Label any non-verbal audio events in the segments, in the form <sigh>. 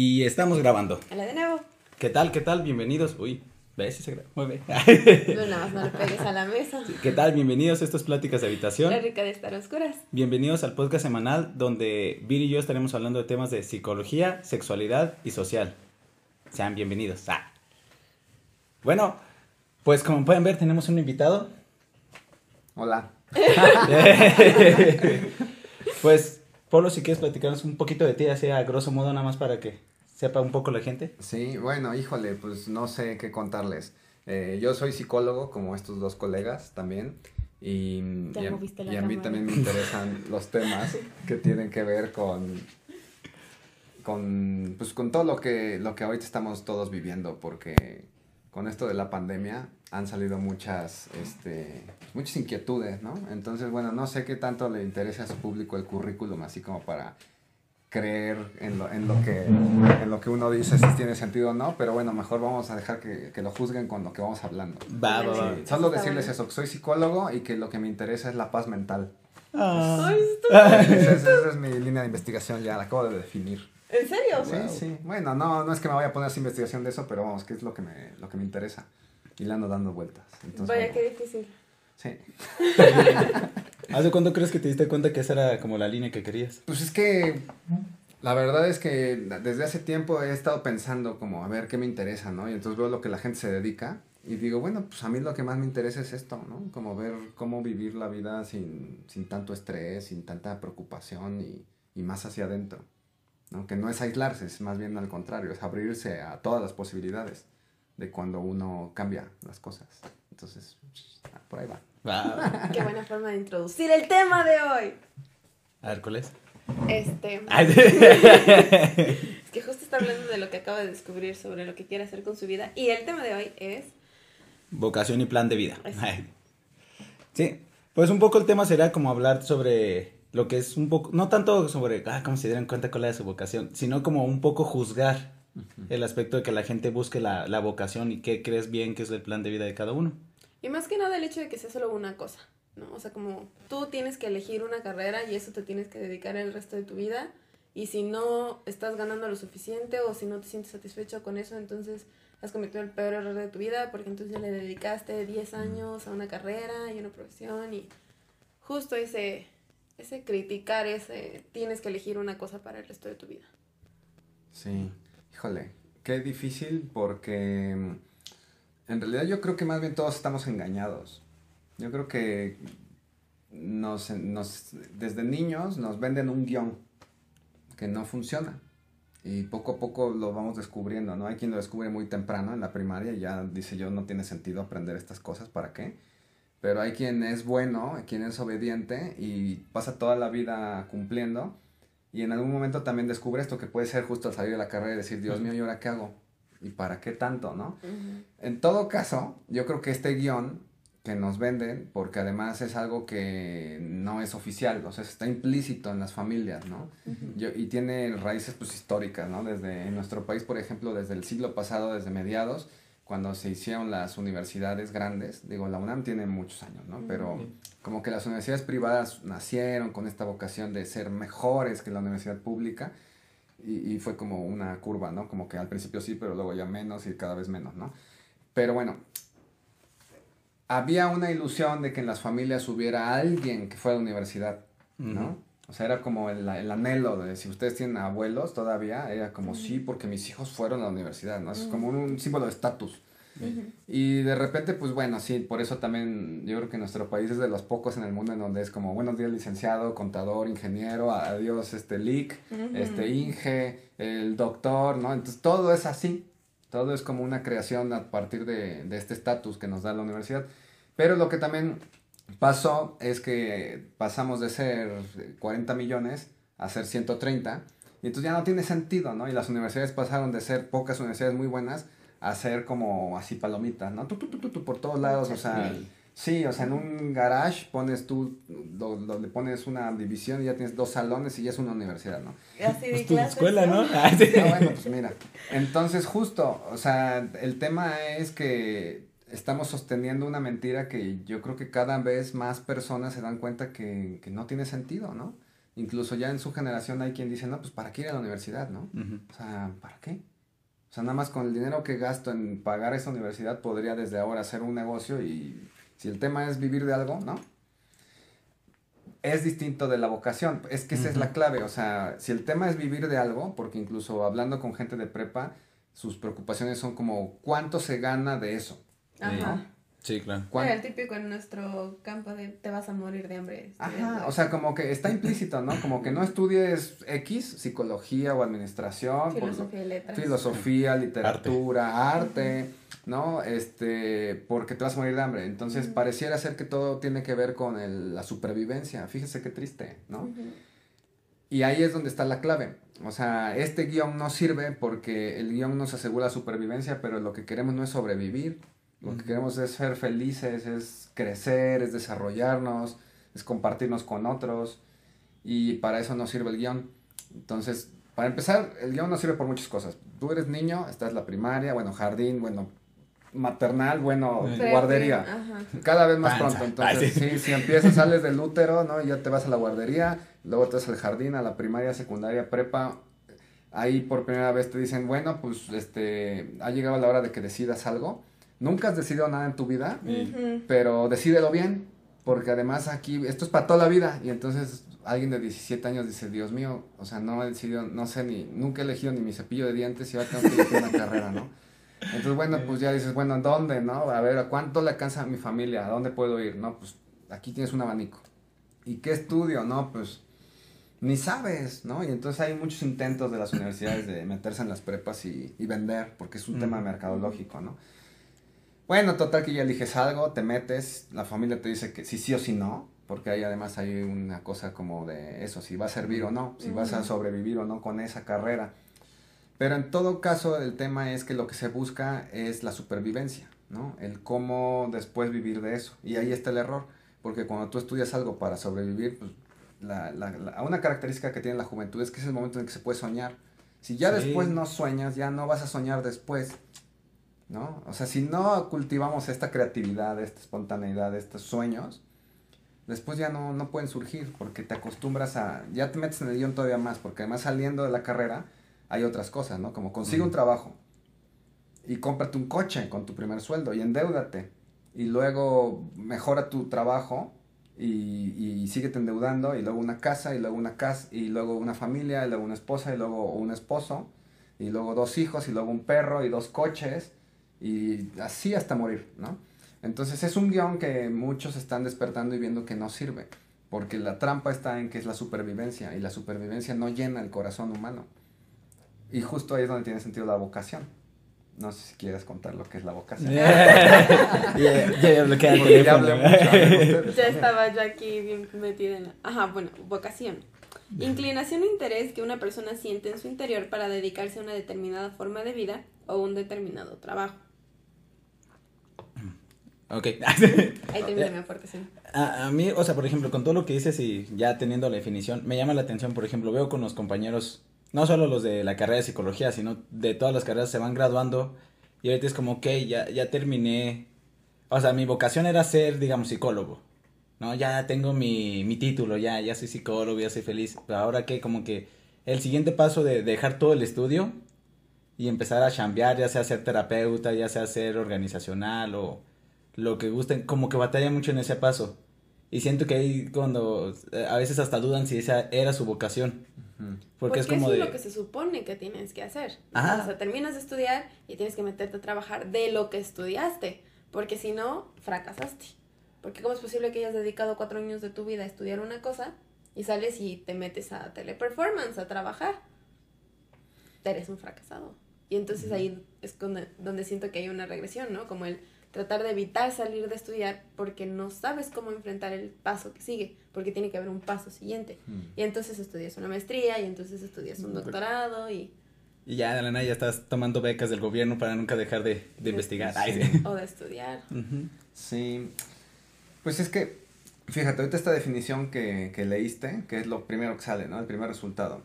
Y estamos grabando. Hola de nuevo. ¿Qué tal? ¿Qué tal? Bienvenidos. Uy, ¿ves si se mueve? No, <laughs> nada más no le pegues a la mesa. ¿Qué tal? Bienvenidos a estas pláticas de habitación. La rica de estar oscuras. Bienvenidos al podcast semanal donde Vir y yo estaremos hablando de temas de psicología, sexualidad y social. Sean bienvenidos. Ah. Bueno, pues como pueden ver tenemos un invitado. Hola. <laughs> pues, Polo, si quieres platicarnos un poquito de ti, así a grosso modo, nada más para que sepa un poco la gente. Sí, bueno, híjole, pues no sé qué contarles. Eh, yo soy psicólogo, como estos dos colegas también. Y, Ya y a, y a mí también me interesan <laughs> los temas que tienen que ver con, con, pues, con todo lo que, lo que ahorita estamos todos viviendo, porque con esto de la pandemia han salido muchas, este, muchas inquietudes, ¿no? Entonces, bueno, no sé qué tanto le interesa a su público el currículum, así como para creer en lo, en lo que en lo que uno dice si tiene sentido o no, pero bueno, mejor vamos a dejar que, que lo juzguen con lo que vamos hablando. Va, va, va. Sí, solo decirles eso, que soy psicólogo y que lo que me interesa es la paz mental. Ah. Ay, esa, es, esa es mi línea de investigación, ya la acabo de definir. ¿En serio? Sí, sí. Bueno, no, no es que me vaya a poner a investigación de eso, pero vamos, que es lo que me, lo que me interesa. Y le ando dando vueltas. Entonces, Vaya, bueno, qué difícil. sí. <laughs> ¿Hace cuánto crees que te diste cuenta que esa era como la línea que querías? Pues es que la verdad es que desde hace tiempo he estado pensando como a ver qué me interesa, ¿no? Y entonces veo lo que la gente se dedica y digo, bueno, pues a mí lo que más me interesa es esto, ¿no? Como ver cómo vivir la vida sin, sin tanto estrés, sin tanta preocupación y, y más hacia adentro, ¿no? Que no es aislarse, es más bien al contrario, es abrirse a todas las posibilidades de cuando uno cambia las cosas. Entonces, ah, por ahí va. <laughs> Qué buena forma de introducir el tema de hoy. A ver, ¿cuál es? Este. <laughs> <laughs> Es que justo está hablando de lo que acaba de descubrir sobre lo que quiere hacer con su vida. Y el tema de hoy es. Vocación y plan de vida. Sí, pues un poco el tema será como hablar sobre lo que es un poco, no tanto sobre, ah, cómo se dieron cuenta cuál era su vocación, sino como un poco juzgar el aspecto de que la gente busque la, la vocación y qué crees bien que es el plan de vida de cada uno. Y más que nada el hecho de que sea solo una cosa, ¿no? O sea, como tú tienes que elegir una carrera y eso te tienes que dedicar el resto de tu vida. Y si no estás ganando lo suficiente o si no te sientes satisfecho con eso, entonces has cometido el peor error de tu vida porque entonces ya le dedicaste 10 años a una carrera y una profesión y justo ese, ese criticar, ese tienes que elegir una cosa para el resto de tu vida. Sí, híjole, qué difícil porque en realidad yo creo que más bien todos estamos engañados. Yo creo que nos, desde niños nos venden un guion que no funciona. Y poco a poco lo vamos descubriendo, ¿no? Hay quien lo descubre muy temprano en la primaria y ya dice yo no tiene sentido aprender estas cosas, ¿para qué? Pero hay quien es bueno, quien es obediente y pasa toda la vida cumpliendo y en algún momento también descubre esto que puede ser justo al salir de la carrera y decir, Dios mío, ¿y ahora qué hago? ¿Y para qué tanto, no? En todo caso, yo creo que este guion que nos venden, porque además es algo que no es oficial, o sea, está implícito en las familias, ¿no? Yo- y tiene raíces pues históricas, ¿no? Desde en nuestro país, por ejemplo, desde el siglo pasado, desde mediados, cuando se hicieron las universidades grandes, digo, la UNAM tiene muchos años, ¿no? Pero como que las universidades privadas nacieron con esta vocación de ser mejores que la universidad pública y, y fue como una curva, ¿no? Como que al principio sí, pero luego ya menos y cada vez menos, ¿no? Pero bueno, había una ilusión de que en las familias hubiera alguien que fuera a la universidad, ¿no? O sea, era como el, el anhelo de si ustedes tienen abuelos todavía, era como sí, porque mis hijos fueron a la universidad, ¿no? Es como un, un símbolo de estatus. Y de repente, pues bueno, sí, por eso también yo creo que nuestro país es de los pocos en el mundo en donde es como buenos días licenciado, contador, ingeniero, adiós este LIC, este Inge, el doctor, ¿no? Entonces todo es así, todo es como una creación a partir de, de este estatus que nos da la universidad. Pero lo que también pasó es que pasamos de ser 40 millones a ser 130 y entonces ya no tiene sentido, ¿no? Y las universidades pasaron de ser pocas universidades muy buenas a ser como así palomitas, ¿no? Tu, tu, tu, tu, tu, por todos lados, o sea, sí, o sea, en un garage pones tú, do- donde pones una división y ya tienes dos salones y ya es una universidad, ¿no? Así de Pues tu clases, escuela, ¿no? Ah, <laughs> sí. Ah, bueno, pues mira. Entonces, justo, o sea, el tema es que estamos sosteniendo una mentira que yo creo que cada vez más personas se dan cuenta que, que no tiene sentido, ¿no? Incluso ya en su generación hay quien dice, no, pues ¿para qué ir a la universidad, no? O sea, ¿para qué? O sea, nada más con el dinero que gasto en pagar esa universidad podría desde ahora hacer un negocio y si el tema es vivir de algo, ¿no? Es distinto de la vocación, es que esa es la clave, o sea, si el tema es vivir de algo, porque incluso hablando con gente de prepa, sus preocupaciones son como cuánto se gana de eso. Ajá. Sí, claro. Era el típico en nuestro campo de te vas a morir de hambre. Ajá, o sea, como que está implícito, ¿no? Como que no estudies X, psicología o administración. Filosofía y letras. Filosofía, literatura, arte. ¿no? Este, porque te vas a morir de hambre. Entonces, pareciera ser que todo tiene que ver con el, la supervivencia. Fíjese qué triste, ¿no? Y ahí es donde está la clave. O sea, este guion no sirve porque el guion nos asegura supervivencia, pero lo que queremos no es sobrevivir. Lo que queremos es ser felices, es crecer, es desarrollarnos, es compartirnos con otros. Y para eso no sirve el guion. Entonces, para empezar, el guion no sirve por muchas cosas. Tú eres niño, estás en la primaria, bueno, jardín, bueno, maternal, bueno, guardería. Cada vez más pronto. Entonces, sí. si empiezas, <laughs> sales del útero, ¿no? Y ya te vas a la guardería, luego te vas al jardín, a la primaria, secundaria, prepa. Ahí por primera vez te dicen, bueno, pues este, ha llegado la hora de que decidas algo. Nunca has decidido nada en tu vida, pero decídelo bien, porque además aquí, esto es para toda la vida. Y entonces alguien de 17 años dice, Dios mío, o sea, no he decidido, no sé ni, nunca he elegido ni mi cepillo de dientes y ahora tengo que elegir una carrera, ¿no? Entonces, bueno, pues ya dices, bueno, ¿dónde, no? A ver, ¿a cuánto le alcanza a mi familia? ¿A dónde puedo ir? No, pues aquí tienes un abanico. ¿Y qué estudio? No, pues ni sabes, ¿no? Y entonces hay muchos intentos de las universidades de meterse en las prepas y, vender, porque es un tema mercadológico, ¿no? Bueno, total que ya eliges algo, te metes, la familia te dice que sí, sí o sí no, porque ahí además hay una cosa como de eso, si va a servir o no, si vas a sobrevivir o no con esa carrera. Pero en todo caso, el tema es que lo que se busca es la supervivencia, ¿no? El cómo después vivir de eso. Y ahí está el error, porque cuando tú estudias algo para sobrevivir, pues la, la, una característica que tiene la juventud es que es el momento en que se puede soñar. Si ya después no sueñas, ya no vas a soñar después, ¿no? O sea, si no cultivamos esta creatividad, esta espontaneidad, estos sueños, después ya no, no pueden surgir, porque te acostumbras a, ya te metes en el guion todavía más, porque además saliendo de la carrera, hay otras cosas, ¿no? Como consigue un trabajo y cómprate un coche con tu primer sueldo y endeudate y luego mejora tu trabajo y, y síguete endeudando y luego una casa y luego una casa y luego una familia y luego una esposa y luego un esposo y luego dos hijos y luego un perro y dos coches y así hasta morir, ¿no? Entonces es un guion que muchos están despertando y viendo que no sirve, porque la trampa está en que es la supervivencia y la supervivencia no llena el corazón humano. Y justo ahí es donde tiene sentido la vocación. No sé si quieres contar lo que es la vocación. <laughs> <laughs> ya, estaba yo aquí bien metida en la... Ajá, bueno, vocación. Inclinación o interés que una persona siente en su interior para dedicarse a una determinada forma de vida o un determinado trabajo. Ok. <laughs> Ahí termina mi aportación. A, a mí, o sea, por ejemplo, con todo lo que dices y ya teniendo la definición, me llama la atención, por ejemplo, veo con los compañeros no solo los de la carrera de psicología, sino de todas las carreras se van graduando y ahorita es como, ok, ya, ya terminé, o sea, mi vocación era ser, digamos, psicólogo, ¿no? Ya tengo mi, mi título, ya, ya soy psicólogo, ya soy feliz, pero ahora que como que el siguiente paso de, dejar todo el estudio y empezar a chambear, ya sea ser terapeuta, ya sea ser organizacional o lo que gusten, como que batalla mucho en ese paso. Y siento que ahí cuando eh, a veces hasta dudan si esa era su vocación. Porque, es como eso es lo que se supone que tienes que hacer. O sea, terminas de estudiar y tienes que meterte a trabajar de lo que estudiaste. Porque si no, fracasaste. Porque ¿cómo es posible que hayas dedicado cuatro años de tu vida a estudiar una cosa y sales y te metes a teleperformance, a trabajar? Eres un fracasado. Y entonces ahí es donde, donde siento que hay una regresión, ¿no? Como el tratar de evitar salir de estudiar porque no sabes cómo enfrentar el paso que sigue, porque tiene que haber un paso siguiente. Mm. Y entonces estudias una maestría y entonces estudias un doctorado y... Y ya de la nada ya estás tomando becas del gobierno para nunca dejar de, de, investigar. O de estudiar. Sí. Pues es que Fíjate, ahorita esta definición que, que leíste, que es lo primero que sale, ¿no? El primer resultado.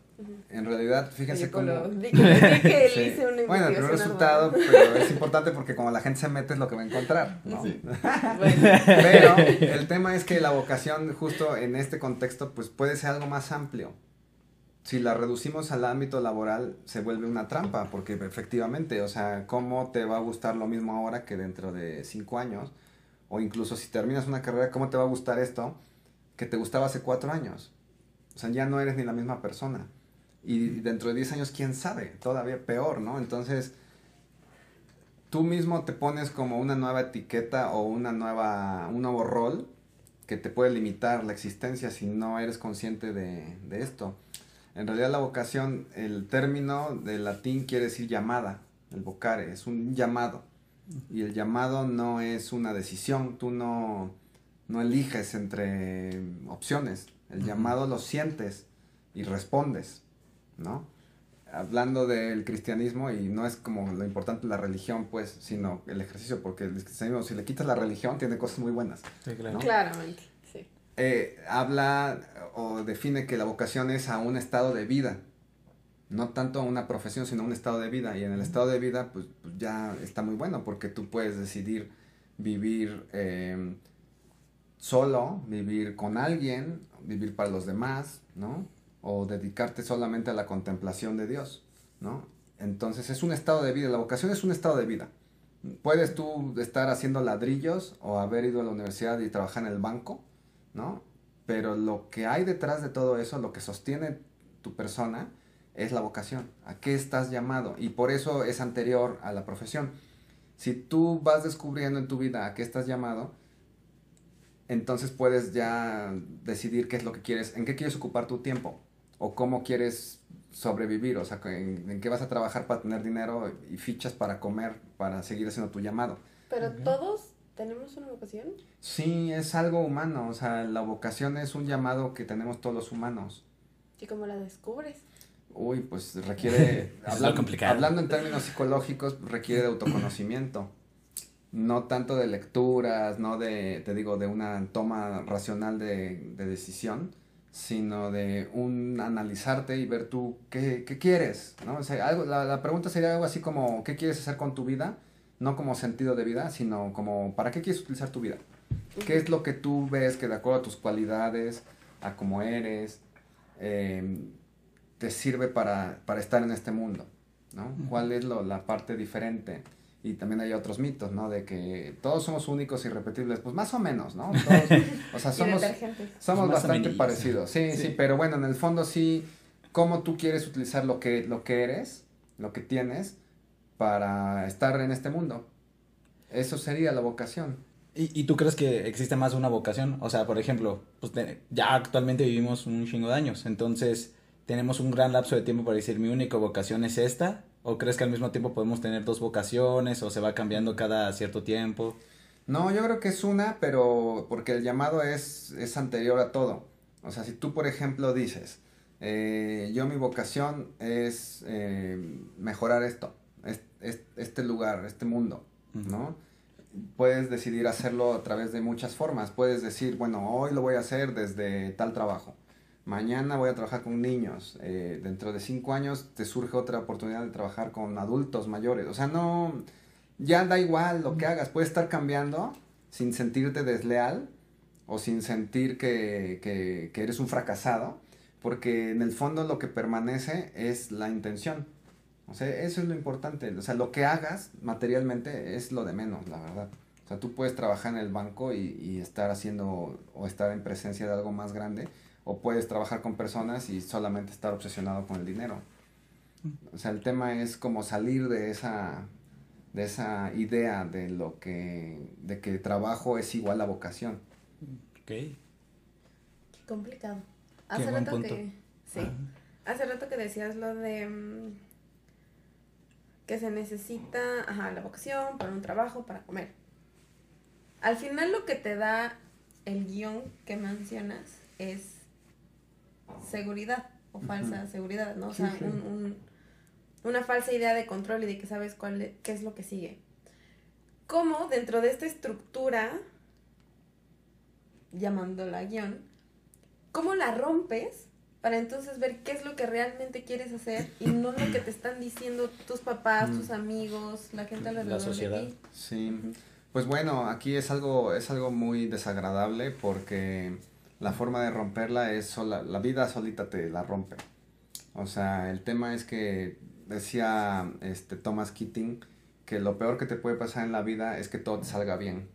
En realidad, fíjense cómo... <laughs> sí. Bueno, el primer resultado, pero es importante porque como la gente se mete es lo que va a encontrar, ¿no? <laughs> Pero el tema es que la vocación justo en este contexto pues puede ser algo más amplio. Si la reducimos al ámbito laboral se vuelve una trampa porque efectivamente, o sea, ¿cómo te va a gustar lo mismo ahora que dentro de cinco años? O incluso si terminas una carrera, ¿cómo te va a gustar esto que te gustaba hace cuatro años? O sea, ya no eres ni la misma persona. Y dentro de diez años, quién sabe, todavía peor, ¿no? Entonces, tú mismo te pones como una nueva etiqueta o una nueva, un nuevo rol que te puede limitar la existencia si no eres consciente de, de esto. En realidad la vocación, el término del latín quiere decir llamada, el vocare, es un llamado. Y el llamado no es una decisión, tú no, no eliges entre opciones. El llamado lo sientes y respondes, ¿no? Hablando del cristianismo, y no es como lo importante la religión, pues, sino el ejercicio, porque el cristianismo, si le quitas la religión, tiene cosas muy buenas. Claramente, sí. Eh, habla o define que la vocación es a un estado de vida, no tanto a una profesión, sino a un estado de vida. Y en el estado de vida, pues, pues ya está muy bueno, porque tú puedes decidir vivir eh, solo, vivir con alguien, vivir para los demás, ¿no? O dedicarte solamente a la contemplación de Dios, ¿no? Entonces es un estado de vida, la vocación es un estado de vida. Puedes tú estar haciendo ladrillos o haber ido a la universidad y trabajar en el banco, ¿no? Pero lo que hay detrás de todo eso, lo que sostiene tu persona, es la vocación, a qué estás llamado y por eso es anterior a la profesión. Si tú vas descubriendo en tu vida a qué estás llamado, entonces puedes ya decidir qué es lo que quieres, en qué quieres ocupar tu tiempo o cómo quieres sobrevivir, o sea, en, qué vas a trabajar para tener dinero y fichas para comer, para seguir haciendo tu llamado. Pero todos tenemos una vocación. Sí, es algo humano, o sea, la vocación es un llamado que tenemos todos los humanos. ¿Y cómo la descubres? Uy, pues requiere, <laughs> hablando en términos psicológicos, requiere de autoconocimiento. No tanto de lecturas, no de, te digo, de una toma racional de, decisión, sino de un analizarte y ver tú qué, quieres, ¿no? O sea, algo, la, la, pregunta sería algo así como, ¿qué quieres hacer con tu vida? No como sentido de vida, sino como, ¿para qué quieres utilizar tu vida? ¿Qué es lo que tú ves que de acuerdo a tus cualidades, a cómo eres, eh, te sirve para, para estar en este mundo, ¿no? ¿Cuál es lo, la parte diferente? Y también hay otros mitos, ¿no? De que todos somos únicos y repetibles, pues más o menos, ¿no? <laughs> o sea, somos, somos bastante parecidos, sí, sí, pero bueno, en el fondo sí, cómo tú quieres utilizar lo que, lo que eres, lo que tienes, para estar en este mundo. Eso sería la vocación. ¿Y, ¿Y, tú crees que existe más una vocación? O sea, por ejemplo, pues ya actualmente vivimos un chingo de años, entonces tenemos un gran lapso de tiempo para decir mi única vocación es esta? ¿O crees que al mismo tiempo podemos tener dos vocaciones o se va cambiando cada cierto tiempo? No, yo creo que es una, pero porque el llamado es, es anterior a todo. O sea, si tú, por ejemplo, dices, eh, yo mi vocación es eh, mejorar esto, este lugar, este mundo, ¿no? Puedes decidir hacerlo a través de muchas formas. Puedes decir, bueno, hoy lo voy a hacer desde tal trabajo mañana voy a trabajar con niños, eh, dentro de cinco años te surge otra oportunidad de trabajar con adultos mayores, o sea, no, ya da igual lo que hagas, puedes estar cambiando sin sentirte desleal o sin sentir que, que, que eres un fracasado, porque en el fondo lo que permanece es la intención. O sea, eso es lo importante. O sea, lo que hagas materialmente es lo de menos, la verdad. O sea, tú puedes trabajar en el banco y, y estar haciendo o estar en presencia de algo más grande, o puedes trabajar con personas y solamente estar obsesionado con el dinero. O sea, el tema es como salir de esa, de esa idea de lo que, de que trabajo es igual a vocación. Ok. Qué complicado. Hace rato que, sí. Hace rato que decías lo de mm, que se necesita, ajá, la vocación para un trabajo, para comer. Al final lo que te da el guion que mencionas es seguridad o falsa seguridad, ¿no? O sea, Un, una falsa idea de control y de que sabes cuál qué es lo que sigue. ¿Cómo dentro de esta estructura llamándola guion, ¿cómo la rompes para entonces ver qué es lo que realmente quieres hacer y no lo que te están diciendo tus papás, tus Mm. amigos, la gente alrededor La sociedad. de ti? Sí, pues bueno, aquí es algo, es algo muy desagradable porque la forma de romperla es sola, la vida solita te la rompe. O sea, el tema es que decía este Thomas Keating que lo peor que te puede pasar en la vida es que todo te salga bien,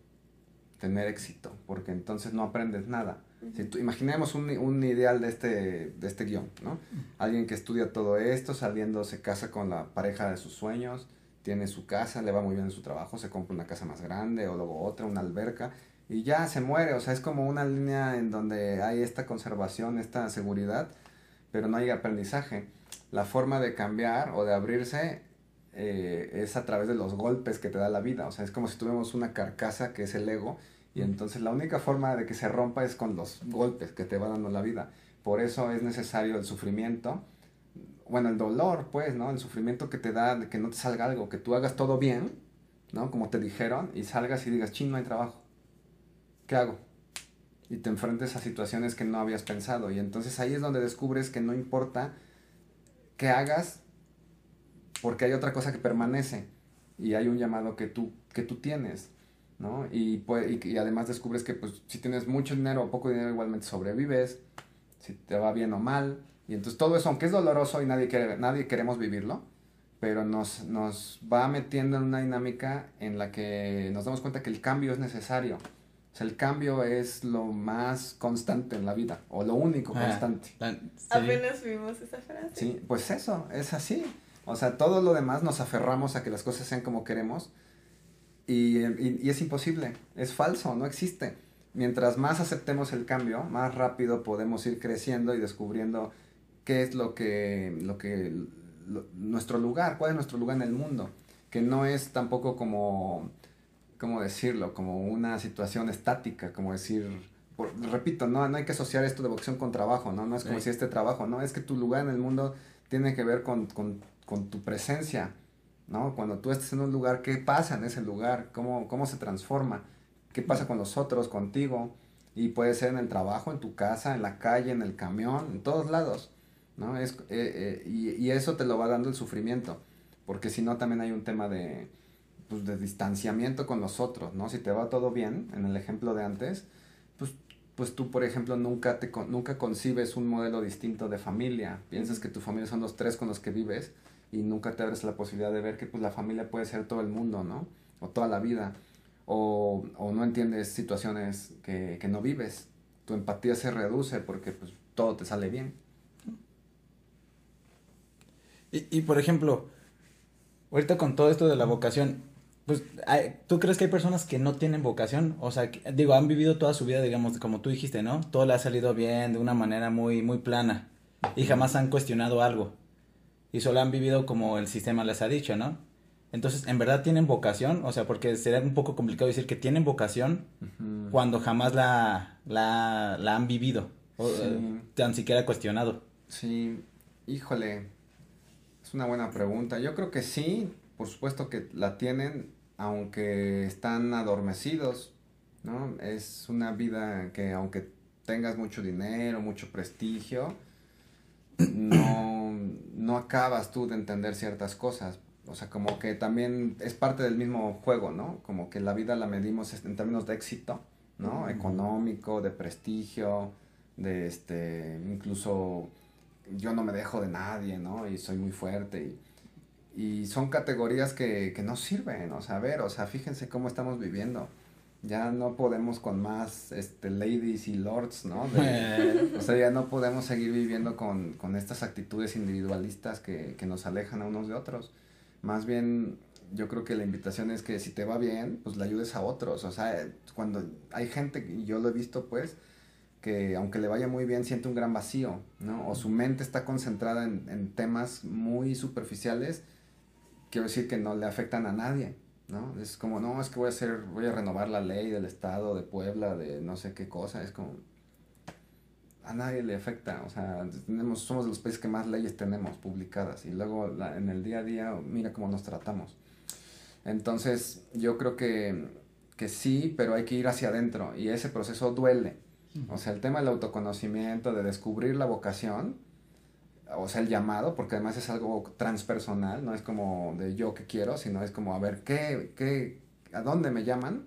tener éxito, porque entonces no aprendes nada. Si tú- imaginemos un, un ideal de este, de este guion, ¿no? Alguien que estudia todo esto, saliendo se casa con la pareja de sus sueños, tiene su casa, le va muy bien en su trabajo, se compra una casa más grande o luego otra, una alberca, y ya se muere. O sea, es como una línea en donde hay esta conservación, esta seguridad, pero no hay aprendizaje. La forma de cambiar o de abrirse eh, es a través de los golpes que te da la vida. O sea, es como si tuviéramos una carcasa que es el ego, y entonces la única forma de que se rompa es con los golpes que te va dando la vida. Por eso es necesario el sufrimiento, bueno, el dolor, pues, ¿no? El sufrimiento que te da de que no te salga algo, que tú hagas todo bien, ¿no? Como te dijeron, y salgas y digas, ching, no hay trabajo. ¿Qué hago? Y te enfrentes a situaciones que no habías pensado. Y entonces ahí es donde descubres que no importa qué hagas, porque hay otra cosa que permanece. Y hay un llamado que tú, que tú tienes, ¿no? Y, y, y además descubres que pues, si tienes mucho dinero o poco dinero, igualmente sobrevives, si te va bien o mal. Y entonces todo eso, aunque es doloroso y nadie, quiere, nadie queremos vivirlo, pero nos, nos va metiendo en una dinámica en la que nos damos cuenta que el cambio es necesario. O sea, el cambio es lo más constante en la vida, o lo único Ah, constante. sí. Apenas vimos esa frase. Sí, pues eso, es así. O sea, todo lo demás nos aferramos a que las cosas sean como queremos y, y- y es imposible, es falso, no existe. Mientras más aceptemos el cambio, más rápido podemos ir creciendo y descubriendo qué es lo que, lo que, lo- nuestro lugar, cuál es nuestro lugar en el mundo, que no es tampoco como, ¿cómo decirlo? Como una situación estática, como decir, por- repito, no, no hay que asociar esto de vocación con trabajo, ¿no? No es como Sí. si este trabajo, no, es que tu lugar en el mundo tiene que ver con, con, con tu presencia, ¿no? Cuando tú estés en un lugar, ¿qué pasa en ese lugar? ¿Cómo, cómo se transforma? ¿Qué pasa con los otros, contigo? Y puede ser en el trabajo, en tu casa, en la calle, en el camión, en todos lados, ¿no? Es, eh, eh, y, y eso te lo va dando el sufrimiento, porque si no también hay un tema de, pues, de distanciamiento con los otros, ¿no? Si te va todo bien, en el ejemplo de antes, pues, pues tú, por ejemplo, nunca, te, nunca concibes un modelo distinto de familia, piensas que tu familia son los tres con los que vives y nunca te abres la posibilidad de ver que pues la familia puede ser todo el mundo, ¿no? O toda la vida. O, o no entiendes situaciones que, que no vives. Tu empatía se reduce porque pues todo te sale bien. Y, y por ejemplo, ahorita con todo esto de la vocación, pues, ¿tú crees que hay personas que no tienen vocación? O sea, que- digo, han vivido toda su vida, digamos, como tú dijiste, ¿no? Todo le ha salido bien, de una manera muy, muy plana, y jamás han cuestionado algo, y solo han vivido como el sistema les ha dicho, ¿no? Entonces, ¿en verdad tienen vocación? O sea, porque sería un poco complicado decir que tienen vocación cuando jamás la, la, la han vivido, o Sí. eh, tan siquiera cuestionado. Sí, híjole, es una buena pregunta. Yo creo que sí, por supuesto que la tienen, aunque están adormecidos, ¿no? Es una vida que aunque tengas mucho dinero, mucho prestigio, no, no acabas tú de entender ciertas cosas. O sea, como que también es parte del mismo juego, ¿no? Como que la vida la medimos en términos de éxito, ¿no? Económico, de prestigio, de este, incluso yo no me dejo de nadie, ¿no? Y soy muy fuerte y, y son categorías que, que no sirven, o sea, a ver, o sea, fíjense cómo estamos viviendo. Ya no podemos con más este, ladies y lords, ¿no? De- <laughs> o sea, ya no podemos seguir viviendo con, con estas actitudes individualistas que, que nos alejan a unos de otros. Más bien, yo creo que la invitación es que si te va bien, pues le ayudes a otros. O sea, cuando hay gente, y yo lo he visto pues, que aunque le vaya muy bien, siente un gran vacío, ¿no? O su mente está concentrada en, en temas muy superficiales, quiero decir que no le afectan a nadie, ¿no? Es como, no, es que voy a hacer, voy a renovar la ley del estado de Puebla, de no sé qué cosa, es como, a nadie le afecta, o sea, tenemos, somos de los países que más leyes tenemos publicadas y luego la- en el día a día, mira cómo nos tratamos. Entonces, yo creo que, que sí, pero hay que ir hacia adentro y ese proceso duele. O sea, el tema del autoconocimiento, de descubrir la vocación, o sea, el llamado, porque además es algo transpersonal, no es como de yo que quiero, sino es como, a ver, ¿qué, qué, a dónde me llaman?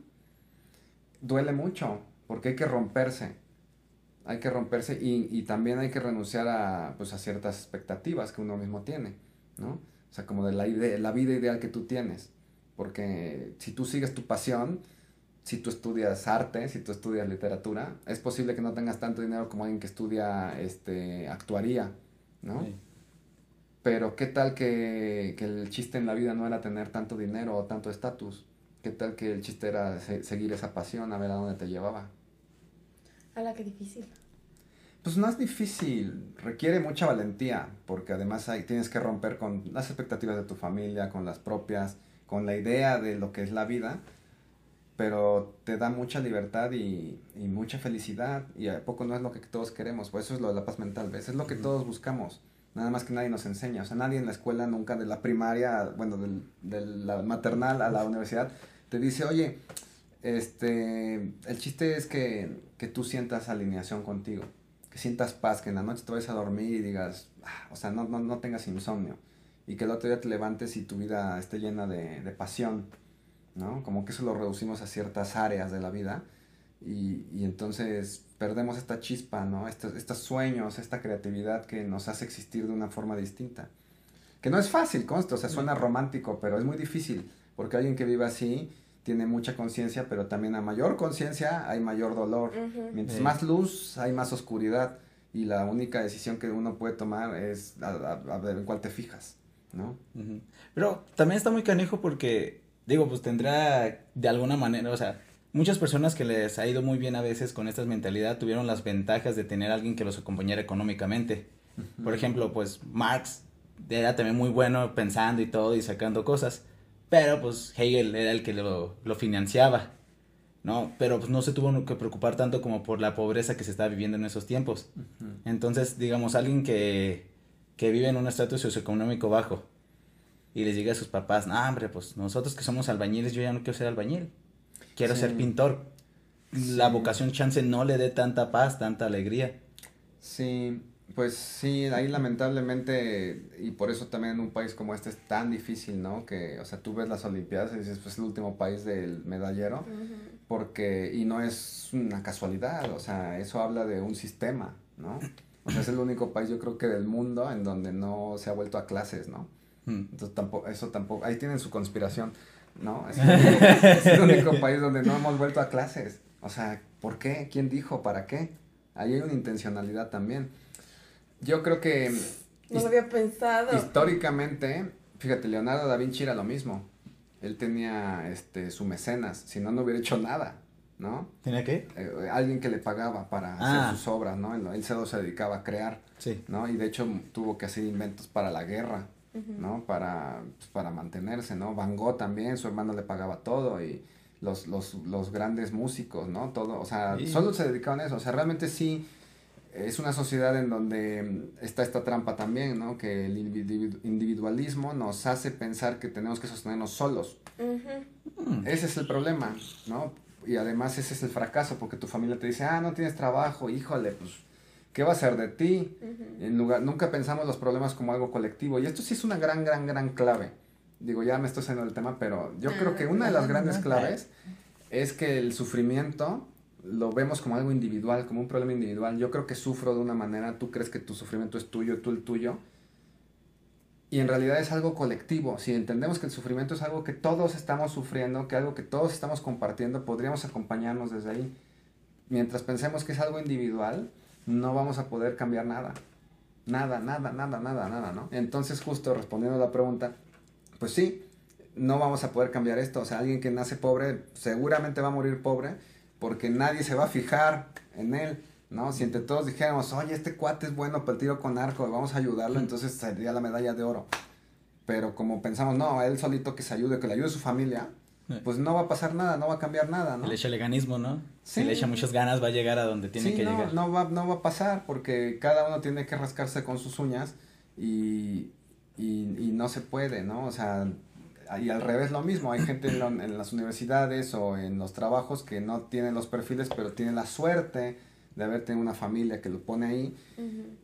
Duele mucho, porque hay que romperse, hay que romperse y, y también hay que renunciar a, pues, a ciertas expectativas que uno mismo tiene, ¿no? O sea, como de la, la vida ideal que tú tienes, porque si tú sigues tu pasión, si tú estudias arte, si tú estudias literatura, es posible que no tengas tanto dinero como alguien que estudia este, actuaría, ¿no? Pero qué tal que, que, el chiste en la vida no era tener tanto dinero o tanto estatus. ¿Qué tal que el chiste era se seguir esa pasión, a ver a dónde te llevaba? A la que difícil. Pues no es difícil, requiere mucha valentía, porque además hay, tienes que romper con las expectativas de tu familia, con las propias, con la idea de lo que es la vida, pero te da mucha libertad y, y mucha felicidad, y a poco no es lo que todos queremos, pues eso es lo de la paz mental, ¿ves? Es lo que todos buscamos, nada más que nadie nos enseña, o sea, nadie en la escuela nunca, de la primaria, bueno, del, de la maternal a la universidad, te dice, oye, este, el chiste es que, que tú sientas alineación contigo que sientas paz, que en la noche te vayas a dormir y digas, ah, o sea, no, no, no, tengas insomnio. Y que el otro día te levantes y tu vida esté llena de, de, pasión, ¿no? Como que eso lo reducimos a ciertas áreas de la vida. Y, y entonces perdemos esta chispa, ¿no? Estos, estos sueños, esta creatividad que nos hace existir de una forma distinta. Que no es fácil, consta, o sea, suena romántico, pero es muy difícil. Porque alguien que vive así tiene mucha conciencia, pero también a mayor conciencia hay mayor dolor. Uh -huh. Mientras sí. más luz, hay más oscuridad. Y la única decisión que uno puede tomar es a, a, a ver en cuál te fijas, ¿no? Uh -huh. Pero también está muy canijo porque, digo, pues tendrá de alguna manera, o sea, muchas personas que les ha ido muy bien a veces con esta mentalidad tuvieron las ventajas de tener a alguien que los acompañara económicamente. Uh -huh. Por ejemplo, pues Marx era también muy bueno pensando y todo y sacando cosas pero pues Hegel era el que lo, lo, financiaba, ¿no? Pero pues no se tuvo que preocupar tanto como por la pobreza que se estaba viviendo en esos tiempos. Uh -huh. Entonces, digamos, alguien que, que vive en un estatus socioeconómico bajo y les diga a sus papás, no, hombre, pues nosotros que somos albañiles, yo ya no quiero ser albañil, quiero sí. ser pintor. Sí. La vocación chance no le dé tanta paz, tanta alegría. Sí, pues sí, ahí lamentablemente, y por eso también en un país como este es tan difícil, ¿no? Que, o sea, tú ves las Olimpiadas y dices, pues es el último país del medallero, uh -huh. porque, y no es una casualidad, o sea, eso habla de un sistema, ¿no? O sea, es el único país, yo creo que del mundo en donde no se ha vuelto a clases, ¿no? Mm. Entonces, tampoco, eso tampoco, ahí tienen su conspiración, ¿no? Es el, único, <laughs> es el único país donde no hemos vuelto a clases, o sea, ¿por qué? ¿Quién dijo? ¿Para qué? Ahí hay una intencionalidad también. Yo creo que... No lo había pensado. Históricamente, fíjate, Leonardo da Vinci era lo mismo. Él tenía este, su mecenas, si no, no hubiera hecho nada, ¿no? ¿Tenía qué? Eh, alguien que le pagaba para ah. hacer sus obras, ¿no? Él, él se, se dedicaba a crear, sí. ¿no? Y de hecho tuvo que hacer inventos para la guerra, uh -huh. ¿no? Para, pues, para mantenerse, ¿no? Van Gogh también, su hermano le pagaba todo y los, los, los grandes músicos, ¿no? Todo, o sea, sí. solo se dedicaban a eso, o sea, realmente sí es una sociedad en donde está esta trampa también, ¿no? Que el individualismo nos hace pensar que tenemos que sostenernos solos. Uh -huh. Ese es el problema, ¿no? Y además ese es el fracaso, porque tu familia te dice, ah, no tienes trabajo, híjole, pues, ¿qué va a ser de ti? Uh -huh. en lugar, nunca pensamos los problemas como algo colectivo. Y esto sí es una gran, gran, gran clave. Digo, ya me estoy saliendo del tema, pero yo -huh. creo que una de las grandes claves es que el sufrimiento lo vemos como algo individual, como un problema individual. Yo creo que sufro de una manera, tú crees que tu sufrimiento es tuyo, tú el tuyo. Y en realidad es algo colectivo. Si entendemos que el sufrimiento es algo que todos estamos sufriendo, que algo que todos estamos compartiendo, podríamos acompañarnos desde ahí. Mientras pensemos que es algo individual, no vamos a poder cambiar nada. Nada, nada, nada, nada, nada, ¿no? Entonces, justo respondiendo a la pregunta, pues sí, no vamos a poder cambiar esto. O sea, alguien que nace pobre seguramente va a morir pobre porque nadie se va a fijar en él, ¿no? Si entre todos dijéramos, oye, este cuate es bueno para el tiro con arco, vamos a ayudarlo, entonces sería la medalla de oro. Pero como pensamos, no, él solito que se ayude, que le ayude a su familia, <laughs> pues no va a pasar nada, no va a cambiar nada, ¿no? Le echa el veganismo, ¿no? Sí. Si le echa muchas ganas, va a llegar a donde tiene sí, que no, llegar. No va, no va a pasar, porque cada uno tiene que rascarse con sus uñas y, y, y no se puede, ¿no? O sea, y al revés lo mismo, hay gente en, lo, en, las universidades o en los trabajos que no tienen los perfiles, pero tienen la suerte de haber tenido una familia que lo pone ahí,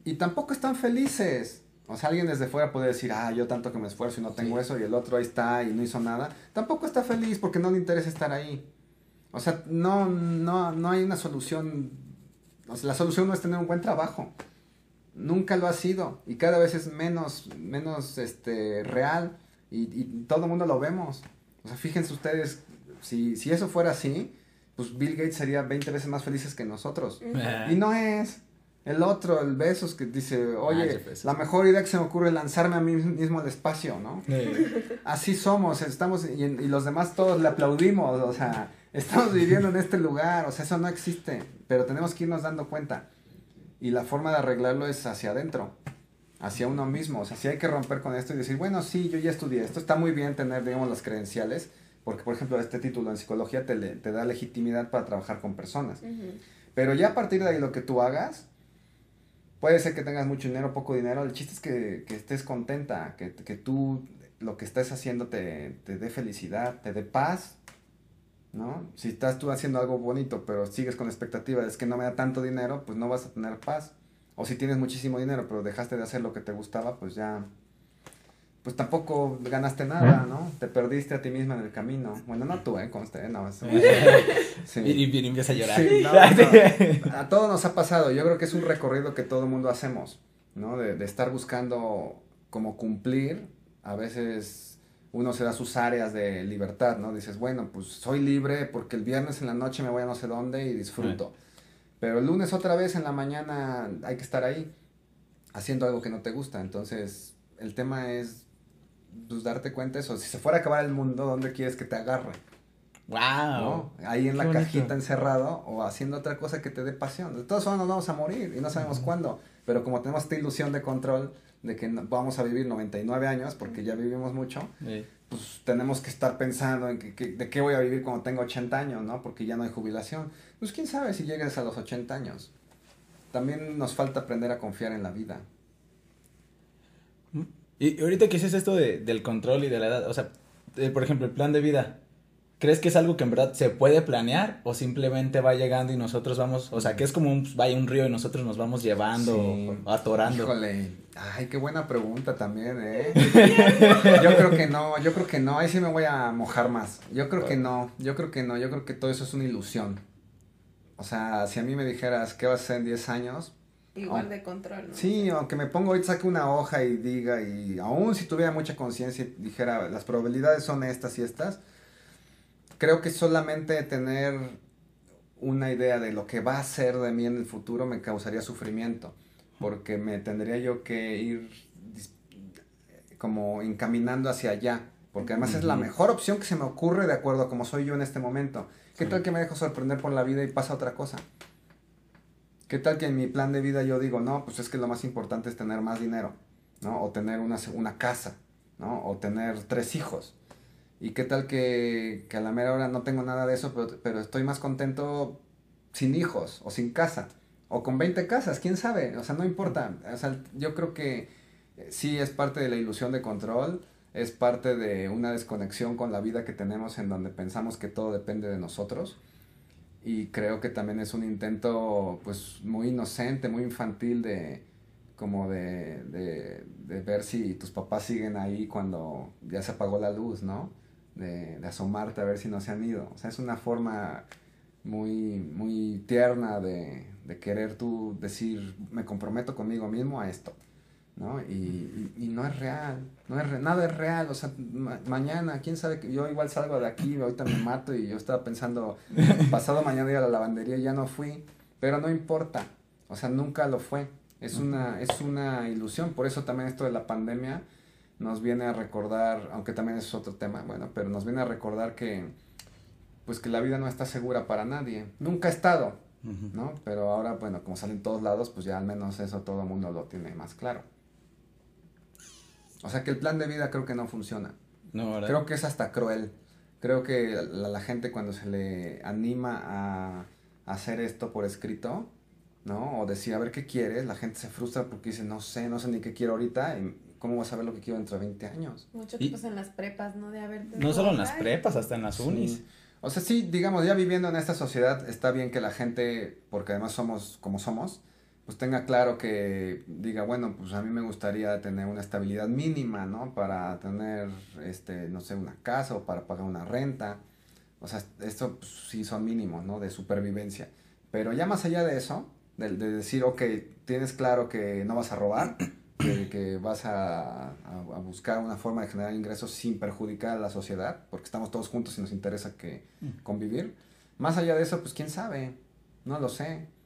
y tampoco están felices. O sea, alguien desde fuera puede decir, ah, yo tanto que me esfuerzo y no tengo eso, y el otro ahí está y no hizo nada. Tampoco está feliz porque no le interesa estar ahí. O sea, no, no, no hay una solución. O sea, la solución no es tener un buen trabajo. Nunca lo ha sido. Y cada vez es menos, menos este, real. Y, y todo el mundo lo vemos. O sea, fíjense ustedes, si, si eso fuera así, pues Bill Gates sería 20 veces más felices que nosotros. Y no es. El otro, el Besos, que dice, oye, la mejor idea que se me ocurre es lanzarme a mí mismo al espacio, ¿no? <laughs> Así somos, estamos, y, y, los demás todos le aplaudimos, o sea, estamos viviendo en este lugar, o sea, eso no existe, pero tenemos que irnos dando cuenta. Y la forma de arreglarlo es hacia adentro, hacia uno mismo, o sea, si hay que romper con esto y decir, bueno, sí, yo ya estudié esto, está muy bien tener, digamos, las credenciales, porque, por ejemplo, este título en psicología te, te da legitimidad para trabajar con personas. Pero ya a partir de ahí lo que tú hagas, puede ser que tengas mucho dinero, poco dinero, el chiste es que, que estés contenta, que, que, tú lo que estés haciendo te, te dé felicidad, te dé paz, ¿no? Si estás tú haciendo algo bonito, pero sigues con la expectativa de es que no me da tanto dinero, pues no vas a tener paz. O si tienes muchísimo dinero, pero dejaste de hacer lo que te gustaba, pues ya pues tampoco ganaste nada, ¿no? Te perdiste a ti misma en el camino. Bueno, no tú, ¿eh? Conste, ¿eh? no. <laughs> sí. Y, y, empieza a llorar. Sí, no, <laughs> no. A todos nos ha pasado. Yo creo que es un recorrido que todo el mundo hacemos, ¿no? De, de, estar buscando como cumplir. A veces uno se da sus áreas de libertad, ¿no? Dices, bueno, pues soy libre porque el viernes en la noche me voy a no sé dónde y disfruto. Pero el lunes otra vez en la mañana hay que estar ahí haciendo algo que no te gusta. Entonces, el tema es pues darte cuenta eso. Si se fuera a acabar el mundo, ¿dónde quieres que te agarre? Wow. ¿No? Ahí en la cajita encerrado o haciendo otra cosa que te dé pasión. De todos modos nos vamos a morir y no sabemos uh -huh. cuándo. Pero como tenemos esta ilusión de control de que vamos a vivir 99 años porque ya vivimos mucho, sí. pues tenemos que estar pensando en que, que, de qué voy a vivir cuando tengo 80 años, ¿no? Porque ya no hay jubilación. Pues quién sabe si llegues a los 80 años. También nos falta aprender a confiar en la vida. Y ahorita que dices esto de, del control y de la edad, o sea, eh, por ejemplo, el plan de vida, ¿crees que es algo que en verdad se puede planear o simplemente va llegando y nosotros vamos, o sea, que es como un, vaya un río y nosotros nos vamos llevando, sí. o atorando? Híjole, ay, qué buena pregunta también, ¿eh? yo creo que no, yo creo que no, ahí sí me voy a mojar más. Yo creo que no, yo creo que no, yo creo que todo eso es una ilusión. O sea, si a mí me dijeras, ¿qué vas a hacer en 10 años? Igual de control, ¿no? Sí, aunque me pongo hoy, saque una hoja y diga, y aún si tuviera mucha conciencia y dijera, las probabilidades son estas y estas, creo que solamente tener una idea de lo que va a ser de mí en el futuro me causaría sufrimiento, porque me tendría yo que ir como encaminando hacia allá, porque además es la mejor opción que se me ocurre de acuerdo a como soy yo en este momento. ¿Qué tal que me dejo sorprender por la vida y pasa otra cosa? ¿Qué tal que en mi plan de vida yo digo, no, pues es que lo más importante es tener más dinero, ¿no? O tener una, una casa, ¿no? O tener tres hijos. ¿Y qué tal que, que a la mera hora no tengo nada de eso, pero, pero, estoy más contento sin hijos o sin casa? O con 20 casas, quién sabe, o sea, no importa. O sea, yo creo que sí es parte de la ilusión de control, es parte de una desconexión con la vida que tenemos en donde pensamos que todo depende de nosotros y creo que también es un intento pues muy inocente, muy infantil de como de, de, ver si tus papás siguen ahí cuando ya se apagó la luz, ¿no? De, de, asomarte a ver si no se han ido. O sea, es una forma muy, muy tierna de, de querer tú decir, me comprometo conmigo mismo a esto. ¿No? Y, y, y, no es real, no es re, nada es real, o sea, ma mañana, quién sabe, que yo igual salgo de aquí, ahorita me mato y yo estaba pensando, <laughs> pasado mañana ir a la lavandería y ya no fui, pero no importa, o sea, nunca lo fue, es una, es una ilusión, por eso también esto de la pandemia nos viene a recordar, aunque también es otro tema, bueno, pero nos viene a recordar que, pues que la vida no está segura para nadie, nunca ha estado. ¿no? Pero ahora, bueno, como salen todos lados, pues ya al menos eso todo el mundo lo tiene más claro. O sea que el plan de vida creo que no funciona. No, ¿verdad? Creo que es hasta cruel. Creo que la, la gente cuando se le anima a, a, hacer esto por escrito, ¿no? O decir, a ver qué quieres, la gente se frustra porque dice, no sé, no sé ni qué quiero ahorita. Y, ¿Cómo vas a saber lo que quiero dentro de 20 años? Mucho pues en las prepas, ¿no? De haber... No solo en las prepas, hasta en las unis. Sí. O sea, sí, digamos, ya viviendo en esta sociedad, está bien que la gente, porque además somos como somos, pues tenga claro que diga, bueno, pues a mí me gustaría tener una estabilidad mínima, ¿no? Para tener, este, no sé, una casa o para pagar una renta. O sea, esto pues, sí son mínimos, ¿no? De supervivencia. Pero ya más allá de eso, de, de decir, ok, tienes claro que no vas a robar, que, que vas a, a, buscar una forma de generar ingresos sin perjudicar a la sociedad, porque estamos todos juntos y nos interesa que convivir. Más allá de eso, pues quién sabe, no lo sé.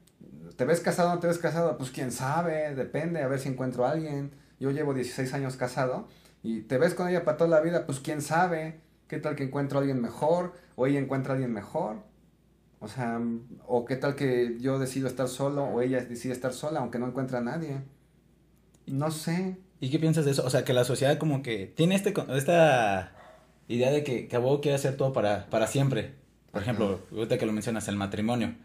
¿Te ves casado o no te ves casado? Pues quién sabe, depende, a ver si encuentro a alguien. Yo llevo 16 años casado y te ves con ella para toda la vida, pues quién sabe. ¿Qué tal que encuentro a alguien mejor o ella encuentra a alguien mejor? O sea, o qué tal que yo decido estar solo o ella decide estar sola aunque no encuentra a nadie. No sé. ¿Y qué piensas de eso? O sea, que la sociedad como que tiene este, esta idea de que, que vos quiere hacer todo para, para siempre. Por ejemplo, ahorita que lo mencionas, el matrimonio,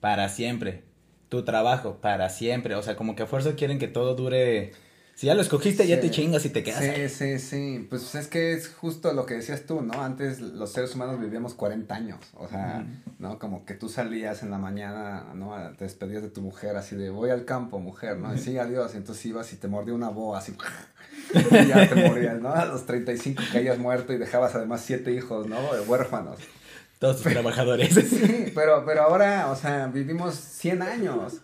para siempre. Tu trabajo, para siempre. O sea, como que a fuerza quieren que todo dure si ya lo escogiste, ya te chingas y te quedas. Sí, sí, sí. Pues es que es justo lo que decías tú, ¿no? Antes los seres humanos vivíamos 40 años. O sea, ¿no? Como que tú salías en la mañana, ¿no? Te despedías de tu mujer así de voy al campo, mujer, ¿no? Y sí, adiós. Y entonces ibas y te mordía una boa así. <laughs> <laughs> y ya te morías, ¿no? A los 35 caías muerto y dejabas además siete hijos, ¿no? De huérfanos. Todos tus trabajadores. <laughs> sí, pero, pero ahora, o sea, vivimos 100 años.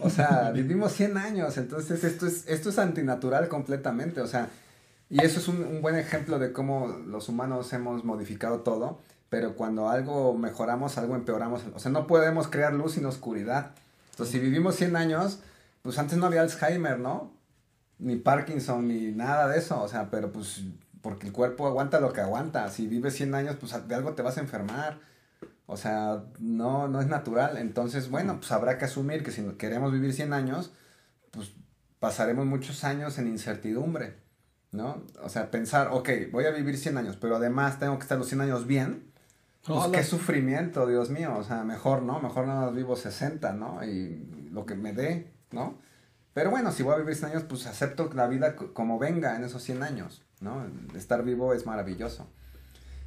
O sea, vivimos 100 años, entonces esto es, esto es antinatural completamente, o sea, y eso es un, un, buen ejemplo de cómo los humanos hemos modificado todo, pero cuando algo mejoramos, algo empeoramos, o sea, no podemos crear luz sin oscuridad. Entonces, si vivimos 100 años, pues antes no había Alzheimer, ¿no? Ni Parkinson, ni nada de eso, o sea, pero pues porque el cuerpo aguanta lo que aguanta, si vives 100 años, pues de algo te vas a enfermar o sea, no, no es natural. Entonces, bueno, pues habrá que asumir que si queremos vivir 100 años, pues pasaremos muchos años en incertidumbre, ¿no? O sea, pensar, ok, voy a vivir 100 años, pero además tengo que estar los 100 años bien. Pues qué sufrimiento, Dios mío. O sea, mejor, ¿no? Mejor nada más vivo 60, ¿no? Y lo que me dé, ¿no? Pero bueno, si voy a vivir 100 años, pues acepto la vida como venga en esos 100 años, ¿no? Estar vivo es maravilloso.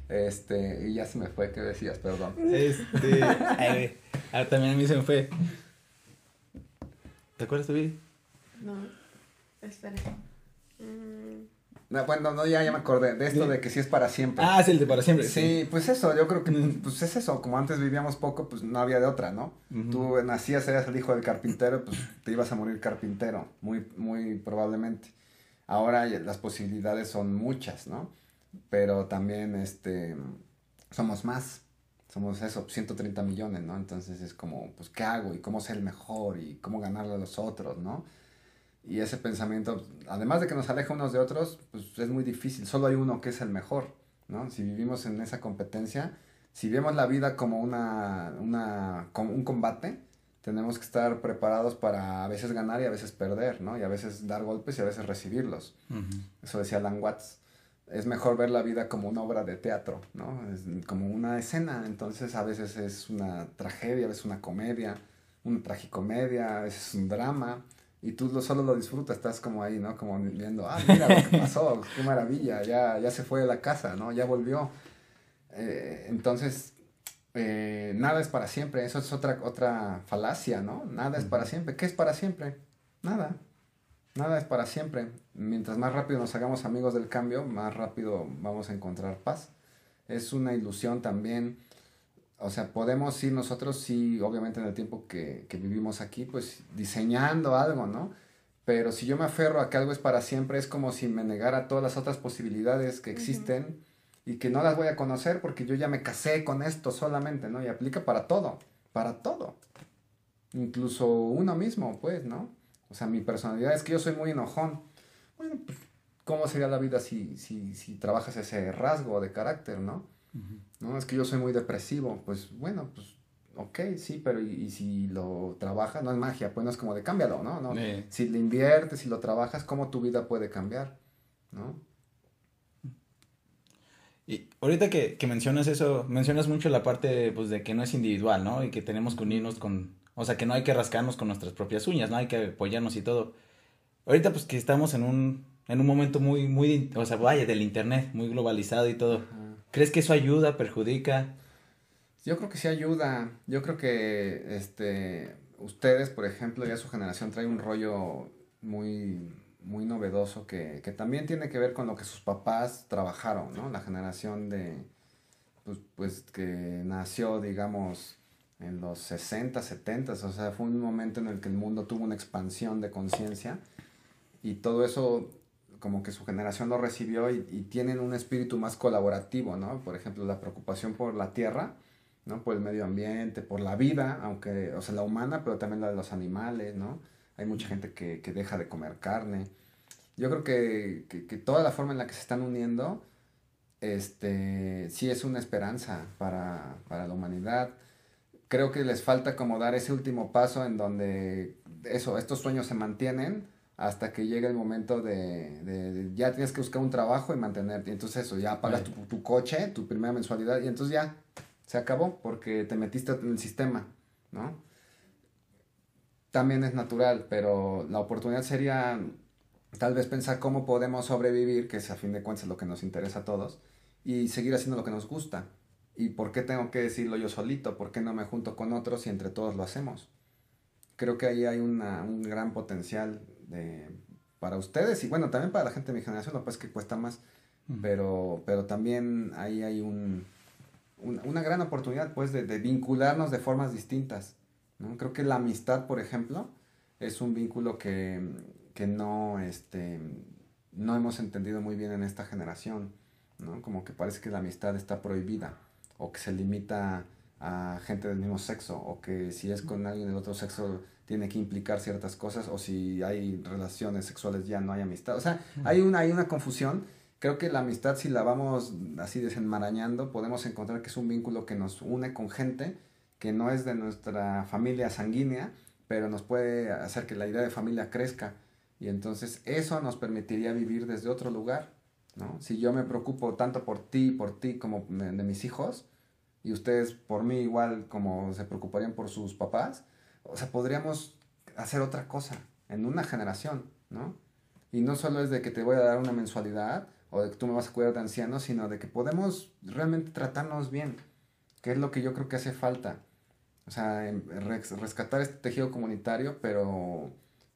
Este, y ya se me fue, ¿qué decías? Perdón. Este, <laughs> ay, ahora también a mí se me fue. ¿Te acuerdas, Toby? No, espera. Mm. No, bueno, no, ya, ya me acordé de esto de que sí es para siempre. Ah, es el de para siempre. Sí, pues eso, yo creo que pues es eso, como antes vivíamos poco, pues no había de otra, ¿no? Tú nacías, eras el hijo del carpintero, pues te ibas a morir carpintero, muy, muy probablemente. Ahora las posibilidades son muchas, ¿no? pero también este, somos más, somos eso, 130 millones, ¿no? Entonces es como, pues, ¿qué hago? ¿Y cómo ser el mejor? ¿Y cómo ganarle a los otros, ¿no? Y ese pensamiento, además de que nos aleja unos de otros, pues es muy difícil, solo hay uno que es el mejor, ¿no? Si vivimos en esa competencia, si vemos la vida como una, una, como un combate, tenemos que estar preparados para a veces ganar y a veces perder, ¿no? Y a veces dar golpes y a veces recibirlos. Eso decía Alan Watts es mejor ver la vida como una obra de teatro, ¿no? Es como una escena, entonces a veces es una tragedia, a veces una comedia, una tragicomedia, a veces es un drama, y tú lo, solo lo disfrutas, estás como ahí, ¿no? Como viendo, ah, mira lo que <laughs> pasó, qué maravilla, ya, ya se fue de la casa, ¿no? Ya volvió. Eh, entonces, eh, nada es para siempre, eso es otra, otra falacia, ¿no? Nada es para siempre. ¿Qué es para siempre? Nada. Nada es para siempre. Mientras más rápido nos hagamos amigos del cambio, más rápido vamos a encontrar paz. Es una ilusión también. O sea, podemos ir nosotros, sí, obviamente en el tiempo que, que vivimos aquí, pues diseñando algo, ¿no? Pero si yo me aferro a que algo es para siempre, es como si me negara todas las otras posibilidades que existen y que no las voy a conocer porque yo ya me casé con esto solamente, ¿no? Y aplica para todo, para todo. Incluso uno mismo, pues, ¿no? O sea, mi personalidad es que yo soy muy enojón. Bueno, pues, ¿cómo sería la vida si, si, si trabajas ese rasgo de carácter, no? No, es que yo soy muy depresivo. Pues bueno, pues ok, sí, pero y, si lo trabajas, no es magia, pues no es como de cámbialo, ¿no? no Si lo inviertes, si lo trabajas, ¿cómo tu vida puede cambiar? ¿No? Y ahorita que, que mencionas eso, mencionas mucho la parte pues de que no es individual, ¿no? Y que tenemos que unirnos con, o sea, que no hay que rascarnos con nuestras propias uñas, no hay que apoyarnos y todo. Ahorita pues que estamos en un, en un momento muy, muy, o sea, vaya, del internet, muy globalizado y todo. ¿Crees que eso ayuda, perjudica? Yo creo que sí ayuda. Yo creo que este ustedes, por ejemplo, ya su generación trae un rollo muy muy novedoso que, que también tiene que ver con lo que sus papás trabajaron, ¿no? La generación de pues, pues que nació, digamos, en los 60, 70, o sea, fue un momento en el que el mundo tuvo una expansión de conciencia y todo eso como que su generación lo recibió y, y, tienen un espíritu más colaborativo, ¿no? Por ejemplo, la preocupación por la tierra, ¿no? Por el medio ambiente, por la vida, aunque, o sea, la humana, pero también la de los animales, ¿no? Hay mucha gente que, que deja de comer carne. Yo creo que, que, que, toda la forma en la que se están uniendo, este, sí es una esperanza para, para la humanidad. Creo que les falta como dar ese último paso en donde eso, estos sueños se mantienen, hasta que llegue el momento de, de, de, ya tienes que buscar un trabajo y mantenerte. Entonces eso, ya pagas tu, tu, coche, tu primera mensualidad y entonces ya se acabó porque te metiste en el sistema, ¿no? También es natural, pero la oportunidad sería tal vez pensar cómo podemos sobrevivir, que es a fin de cuentas lo que nos interesa a todos, y seguir haciendo lo que nos gusta. ¿Y por qué tengo que decirlo yo solito? ¿Por qué no me junto con otros y entre todos lo hacemos? Creo que ahí hay una, un gran potencial de, para ustedes y bueno, también para la gente de mi generación, lo que es que cuesta más, mm. pero, pero también ahí hay un, un, una gran oportunidad pues de, de, vincularnos de formas distintas. ¿No? Creo que la amistad, por ejemplo, es un vínculo que, que no, este, no hemos entendido muy bien en esta generación. ¿no? Como que parece que la amistad está prohibida o que se limita a gente del mismo sexo o que si es con alguien del otro sexo tiene que implicar ciertas cosas o si hay relaciones sexuales ya no hay amistad. O sea, hay una, hay una confusión. Creo que la amistad si la vamos así desenmarañando podemos encontrar que es un vínculo que nos une con gente que no es de nuestra familia sanguínea, pero nos puede hacer que la idea de familia crezca y entonces eso nos permitiría vivir desde otro lugar, ¿no? Si yo me preocupo tanto por ti, por ti como de mis hijos, y ustedes por mí igual como se preocuparían por sus papás, o sea, podríamos hacer otra cosa en una generación, ¿no? Y no solo es de que te voy a dar una mensualidad o de que tú me vas a cuidar de ancianos, sino de que podemos realmente tratarnos bien, que es lo que yo creo que hace falta. O sea, rescatar este tejido comunitario, pero,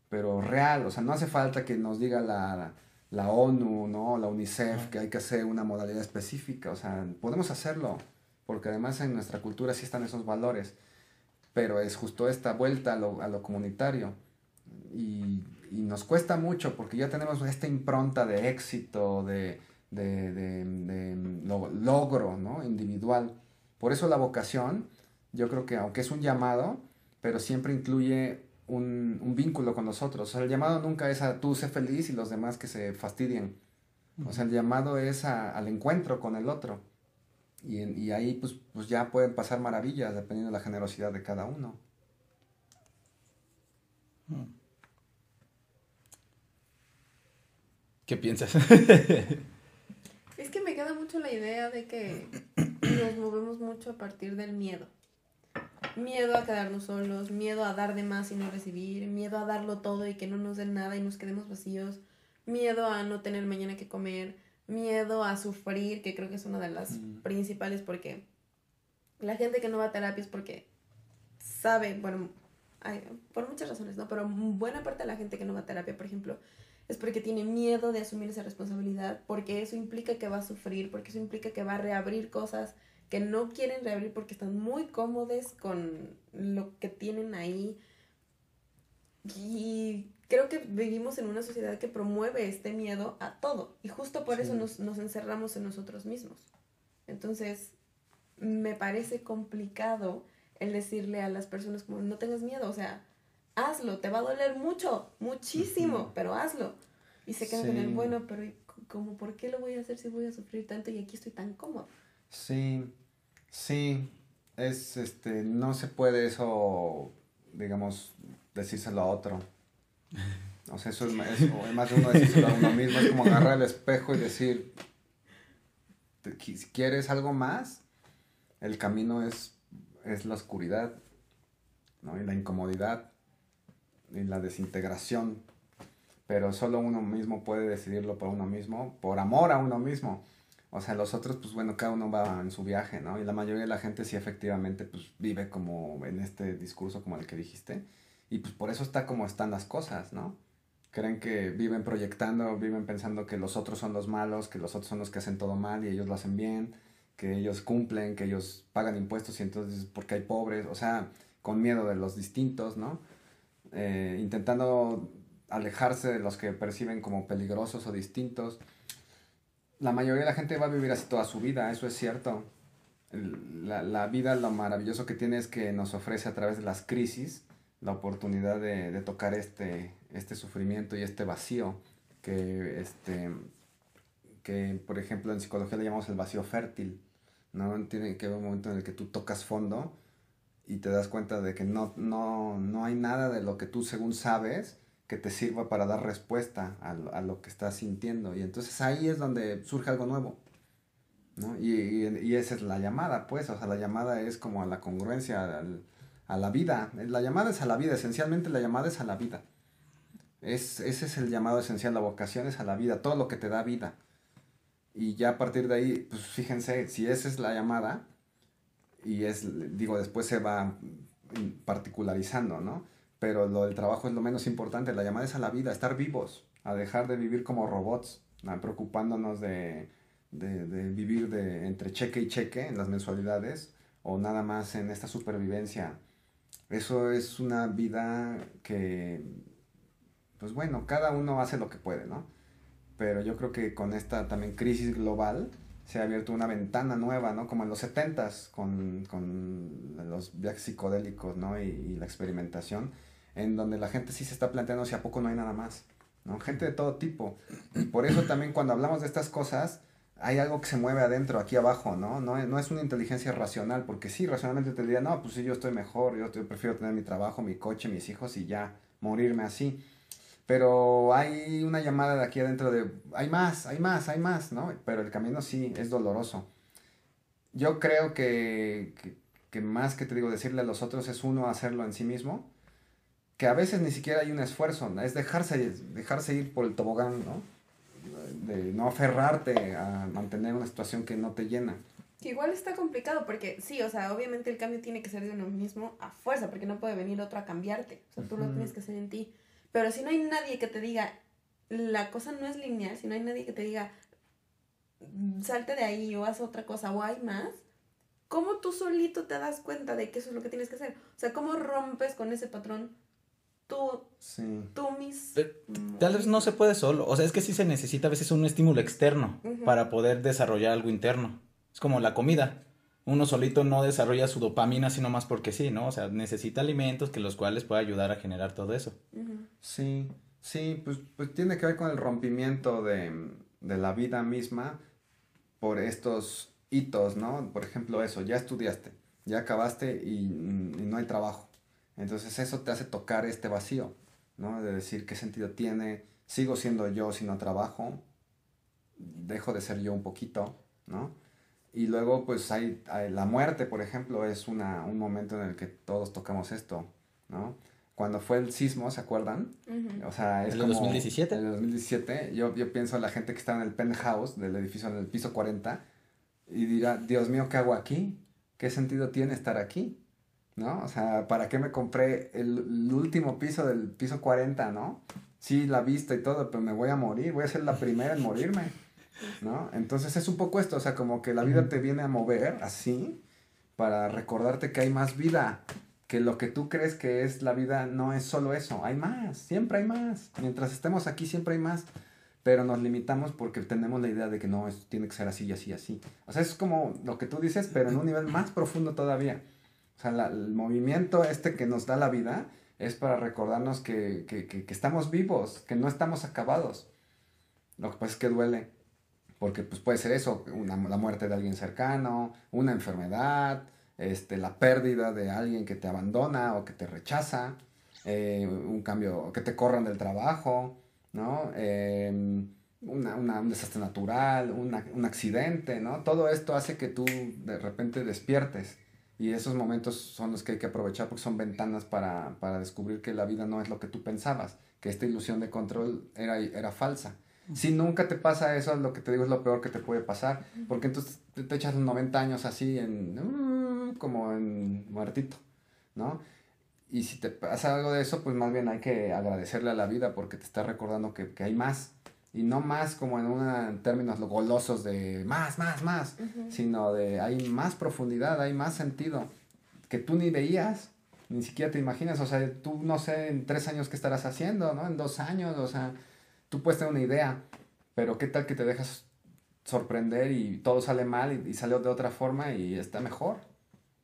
pero real. O sea, no hace falta que nos diga la, la ONU, ¿no? La UNICEF, que hay que hacer una modalidad específica. O sea, podemos hacerlo, porque además en nuestra cultura sí están esos valores pero es justo esta vuelta a lo, a lo comunitario. Y, y, nos cuesta mucho porque ya tenemos esta impronta de éxito, de, de, de, de lo, logro ¿no? individual. Por eso la vocación, yo creo que aunque es un llamado, pero siempre incluye un, un vínculo con nosotros. O sea, el llamado nunca es a tú sé feliz y los demás que se fastidien. O sea, el llamado es a, al encuentro con el otro. Y, y ahí pues, pues ya pueden pasar maravillas dependiendo de la generosidad de cada uno. ¿Qué piensas? es que me queda mucho la idea de que nos movemos mucho a partir del miedo. Miedo a quedarnos solos, miedo a dar de más y no recibir, miedo a darlo todo y que no nos den nada y nos quedemos vacíos, miedo a no tener mañana que comer, miedo a sufrir, que creo que es una de las mm. principales porque la gente que no va a terapia es porque sabe, bueno, hay, por muchas razones, ¿no? Pero buena parte de la gente que no va a terapia, por ejemplo, es porque tiene miedo de asumir esa responsabilidad, porque eso implica que va a sufrir, porque eso implica que va a reabrir cosas que no quieren reabrir porque están muy cómodos con lo que tienen ahí. Y creo que vivimos en una sociedad que promueve este miedo a todo y justo por sí. eso nos, nos, encerramos en nosotros mismos. Entonces, me parece complicado el decirle a las personas como no tengas miedo, o sea, hazlo, te va a doler mucho, muchísimo, uh -huh. pero hazlo. Y se quedan sí. con el bueno, pero como, ¿por qué lo voy a hacer si voy a sufrir tanto y aquí estoy tan cómodo? Sí, sí, es, este, no se puede eso, digamos, decírselo a otro o sea, eso es, más de uno decírselo a uno mismo, es como agarrar el espejo y decir, si quieres algo más, el camino es, es la oscuridad, ¿no? Y la incomodidad, y la desintegración, pero solo uno mismo puede decidirlo por uno mismo, por amor a uno mismo. O sea, los otros, pues bueno, cada uno va en su viaje, ¿no? Y la mayoría de la gente sí efectivamente, pues vive como en este discurso como el que dijiste. Y pues por eso está como están las cosas, ¿no? Creen que viven proyectando, viven pensando que los otros son los malos, que los otros son los que hacen todo mal y ellos lo hacen bien, que ellos cumplen, que ellos pagan impuestos y entonces porque hay pobres, o sea, con miedo de los distintos, ¿no? Eh, intentando alejarse de los que perciben como peligrosos o distintos la mayoría de la gente va a vivir así toda su vida, eso es cierto. La, la, vida, lo maravilloso que tiene es que nos ofrece a través de las crisis la oportunidad de, de tocar este, este sufrimiento y este vacío que, este, que, por ejemplo, en psicología le llamamos el vacío fértil, ¿no? Tiene que haber un momento en el que tú tocas fondo y te das cuenta de que no, no, no hay nada de lo que tú según sabes que te sirva para dar respuesta a, a, lo que estás sintiendo. Y entonces ahí es donde surge algo nuevo. ¿no? Y, y, esa es la llamada, pues, o sea, la llamada es como a la congruencia, al, a la vida. La llamada es a la vida, esencialmente la llamada es a la vida. Es, ese es el llamado esencial, la vocación es a la vida, todo lo que te da vida. Y ya a partir de ahí, pues fíjense, si esa es la llamada, y es, digo, después se va particularizando, ¿no? Pero lo del trabajo es lo menos importante. La llamada es a la vida, a estar vivos, a dejar de vivir como robots, preocupándonos de, de, de, vivir de, entre cheque y cheque en las mensualidades o nada más en esta supervivencia. Eso es una vida que, pues bueno, cada uno hace lo que puede, ¿no? Pero yo creo que con esta también crisis global se ha abierto una ventana nueva, ¿no? Como en los setentas con, con los viajes psicodélicos, ¿no? Y, y la experimentación en donde la gente sí se está planteando si a poco no hay nada más, ¿no? Gente de todo tipo. Y por eso también cuando hablamos de estas cosas, hay algo que se mueve adentro, aquí abajo, ¿no? No, no es una inteligencia racional, porque sí, racionalmente te diría, no, pues sí, yo estoy mejor, yo, yo prefiero tener mi trabajo, mi coche, mis hijos y ya, morirme así. Pero hay una llamada de aquí adentro de, hay más, hay más, hay más, ¿no? Pero el camino sí es doloroso. Yo creo que, que, que más que te digo decirle a los otros es uno hacerlo en sí mismo que a veces ni siquiera hay un esfuerzo, es dejarse, dejarse ir por el tobogán, ¿no? De no aferrarte a mantener una situación que no te llena. Que igual está complicado porque sí, o sea, obviamente el cambio tiene que ser de uno mismo a fuerza, porque no puede venir otro a cambiarte, o sea, tú uh -huh. lo tienes que hacer en ti. Pero si no hay nadie que te diga, la cosa no es lineal, si no hay nadie que te diga, salte de ahí o haz otra cosa o hay más, ¿cómo tú solito te das cuenta de que eso es lo que tienes que hacer? O sea, ¿cómo rompes con ese patrón tú, sí. tú mis... Tal vez no se puede solo, o sea, es que sí se necesita a veces un estímulo externo uh -huh. para poder desarrollar algo interno. Es como la comida. Uno solito no desarrolla su dopamina sino más porque sí, ¿no? O sea, necesita alimentos que los cuales pueda ayudar a generar todo eso. Uh -huh. Sí, sí, pues, pues tiene que ver con el rompimiento de, de la vida misma por estos hitos, ¿no? Por ejemplo, eso, ya estudiaste, ya acabaste y, y no hay trabajo entonces eso te hace tocar este vacío, ¿no? De decir qué sentido tiene, sigo siendo yo si no trabajo, dejo de ser yo un poquito, ¿no? Y luego pues hay, hay la muerte, por ejemplo, es una, un momento en el que todos tocamos esto, ¿no? Cuando fue el sismo, ¿se acuerdan? Uh -huh. O sea, es ¿En como... el 2017? En el 2017, yo, yo pienso en la gente que está en el penthouse del edificio, en el piso 40, y dirá, Dios mío, ¿qué hago aquí? ¿Qué sentido tiene estar aquí? ¿No? O sea, ¿para qué me compré el, el, último piso del piso 40, ¿no? Sí, la vista y todo, pero me voy a morir, voy a ser la primera en morirme, ¿no? Entonces es un poco esto, o sea, como que la vida te viene a mover así para recordarte que hay más vida, que lo que tú crees que es la vida no es solo eso, hay más, siempre hay más. Mientras estemos aquí siempre hay más, pero nos limitamos porque tenemos la idea de que no, tiene que ser así y así y así. O sea, es como lo que tú dices, pero en un nivel más profundo todavía. O sea, la, el movimiento este que nos da la vida es para recordarnos que, que, que, estamos vivos, que no estamos acabados. Lo que pasa es que duele, porque pues puede ser eso, la muerte de alguien cercano, una enfermedad, este, la pérdida de alguien que te abandona o que te rechaza, eh, un cambio, que te corran del trabajo, ¿no? Eh, un desastre natural, una, un accidente, ¿no? Todo esto hace que tú de repente despiertes y esos momentos son los que hay que aprovechar porque son ventanas para, para descubrir que la vida no es lo que tú pensabas, que esta ilusión de control era, era falsa. Si nunca te pasa eso, lo que te digo es lo peor que te puede pasar, porque entonces te, echas los 90 años así en mm, como en muertito, ¿no? Y si te pasa algo de eso, pues más bien hay que agradecerle a la vida porque te está recordando que, que hay más. Y no más como en, una, en términos golosos de más, más, más, sino de hay más profundidad, hay más sentido que tú ni veías, ni siquiera te imaginas. O sea, tú no sé en tres años qué estarás haciendo, ¿no? En dos años, o sea, tú puedes tener una idea, pero qué tal que te dejas sorprender y todo sale mal y, y sale de otra forma y está mejor.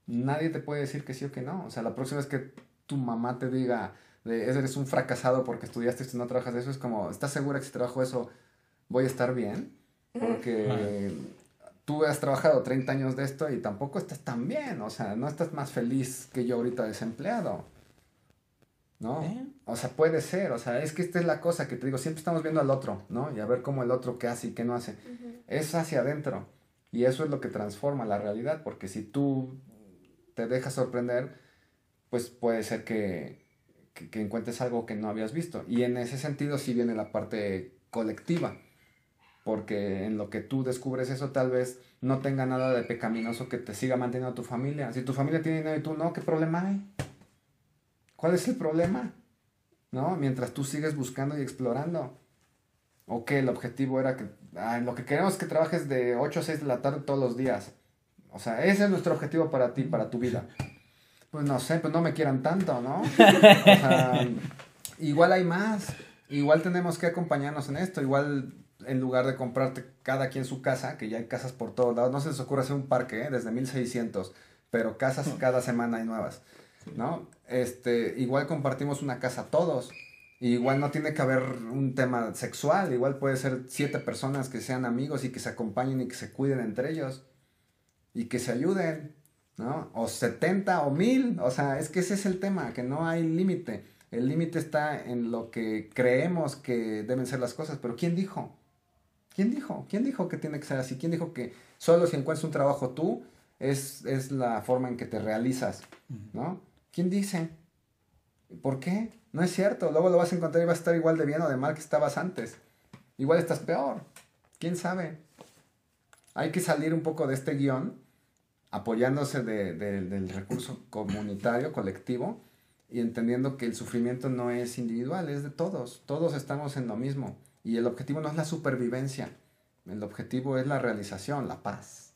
Nadie te puede decir que sí o que no. O sea, la próxima vez que tu mamá te diga, de, eres un fracasado porque estudiaste esto y no trabajas de eso, es como, ¿estás segura que si trabajo eso voy a estar bien? Porque tú has trabajado 30 años de esto y tampoco estás tan bien, o sea, no estás más feliz que yo ahorita desempleado. ¿No? ¿Eh? O sea, puede ser, o sea, es que esta es la cosa que te digo, siempre estamos viendo al otro, ¿no? Y a ver cómo el otro qué hace y qué no hace. Es hacia adentro. Y eso es lo que transforma la realidad, porque si tú te dejas sorprender, pues puede ser que, que, encuentres algo que no habías visto. Y en ese sentido sí viene la parte colectiva, porque en lo que tú descubres eso tal vez no tenga nada de pecaminoso que te siga manteniendo tu familia. Si tu familia tiene dinero y tú no, ¿qué problema hay? ¿Cuál es el problema? ¿No? Mientras tú sigues buscando y explorando. O que el objetivo era que, lo que queremos que trabajes de 8 a 6 de la tarde todos los días. O sea, ese es nuestro objetivo para ti, para tu vida pues no sé, pues no me quieran tanto, ¿no? <laughs> O sea, igual hay más, igual tenemos que acompañarnos en esto, igual en lugar de comprarte cada quien su casa, que ya hay casas por todos lados, no se les ocurre hacer un parque, ¿eh? desde 1600, pero casas cada semana hay nuevas, ¿no? Este, igual compartimos una casa todos, igual no tiene que haber un tema sexual, igual puede ser siete personas que sean amigos y que se acompañen y que se cuiden entre ellos y que se ayuden, ¿no? O 70 o 1000, o sea, es que ese es el tema, que no hay límite. El límite está en lo que creemos que deben ser las cosas, pero ¿quién dijo? ¿Quién dijo? ¿Quién dijo que tiene que ser así? ¿Quién dijo que solo si encuentras un trabajo tú es, es la forma en que te realizas? ¿No? ¿Quién dice? ¿Por qué? No es cierto. Luego lo vas a encontrar y vas a estar igual de bien o de mal que estabas antes. Igual estás peor. ¿Quién sabe? Hay que salir un poco de este guion apoyándose del recurso comunitario, colectivo, y entendiendo que el sufrimiento no es individual, es de todos. Todos estamos en lo mismo. Y el objetivo no es la supervivencia, el objetivo es la realización, la paz.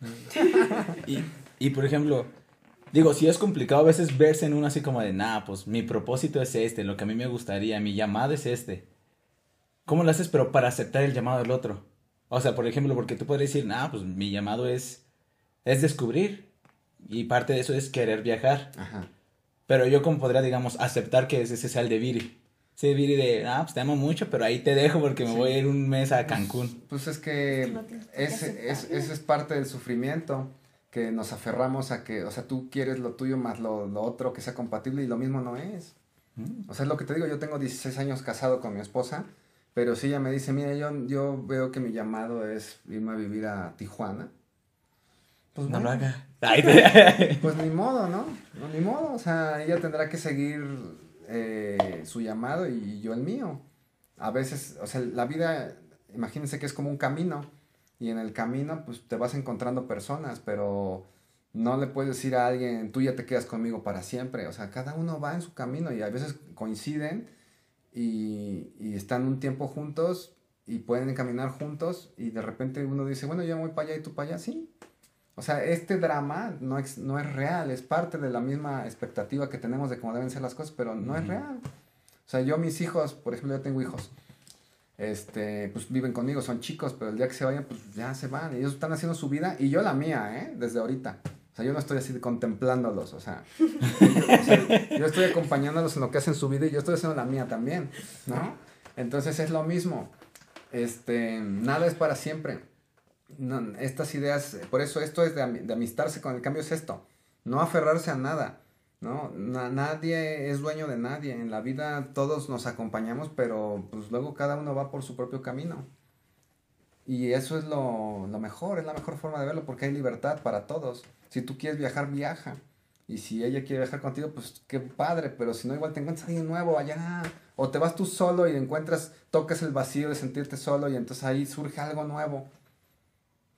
<laughs> y, y por ejemplo, digo, si es complicado a veces verse en uno así como de, nah, pues mi propósito es este, lo que a mí me gustaría, mi llamado es este. ¿Cómo lo haces pero para aceptar el llamado del otro? O sea, por ejemplo, porque tú puedes decir, nah, pues mi llamado es es descubrir. Y parte de eso es querer viajar. Ajá. Pero yo como podría, digamos, aceptar que ese sea el de Viri. Ese Viri de, ah, pues te amo mucho, pero ahí te dejo porque me voy a ir un mes a Cancún. Pues, es que ese, es, es parte del sufrimiento, que nos aferramos a que, o sea, tú quieres lo tuyo más lo, lo otro que sea compatible y lo mismo no es. Mm. O sea, es lo que te digo, yo tengo 16 años casado con mi esposa, pero si ella me dice, mira, yo, yo veo que mi llamado es irme a vivir a Tijuana pues no lo haga. <laughs> <laughs> pues ni modo, ¿no? Ni modo, o sea, ella tendrá que seguir eh, su llamado y yo el mío. A veces, o sea, la vida, imagínense que es como un camino y en el camino pues te vas encontrando personas, pero no le puedes decir a alguien, tú ya te quedas conmigo para siempre, o sea, cada uno va en su camino y a veces coinciden y, y están un tiempo juntos y pueden caminar juntos y de repente uno dice, bueno, yo voy para allá y tú para allá, sí, o sea, este drama no es, no es real, es parte de la misma expectativa que tenemos de cómo deben ser las cosas, pero no es real. O sea, yo mis hijos, por ejemplo, yo tengo hijos, este, pues viven conmigo, son chicos, pero el día que se vayan, pues ya se van. Ellos están haciendo su vida y yo la mía, ¿eh? Desde ahorita. O sea, yo no estoy así contemplándolos, <laughs> o sea, yo, estoy acompañándolos en lo que hacen su vida y yo estoy haciendo la mía también, ¿no? Entonces es lo mismo. Este, nada es para siempre no, estas ideas, por eso esto es de, amistarse con el cambio, es esto, no aferrarse a nada, ¿no? nadie es dueño de nadie, en la vida todos nos acompañamos, pero pues luego cada uno va por su propio camino. Y eso es lo, lo mejor, es la mejor forma de verlo, porque hay libertad para todos. Si tú quieres viajar, viaja. Y si ella quiere viajar contigo, pues qué padre, pero si no, igual te encuentras alguien nuevo allá. O te vas tú solo y encuentras, tocas el vacío de sentirte solo y entonces ahí surge algo nuevo.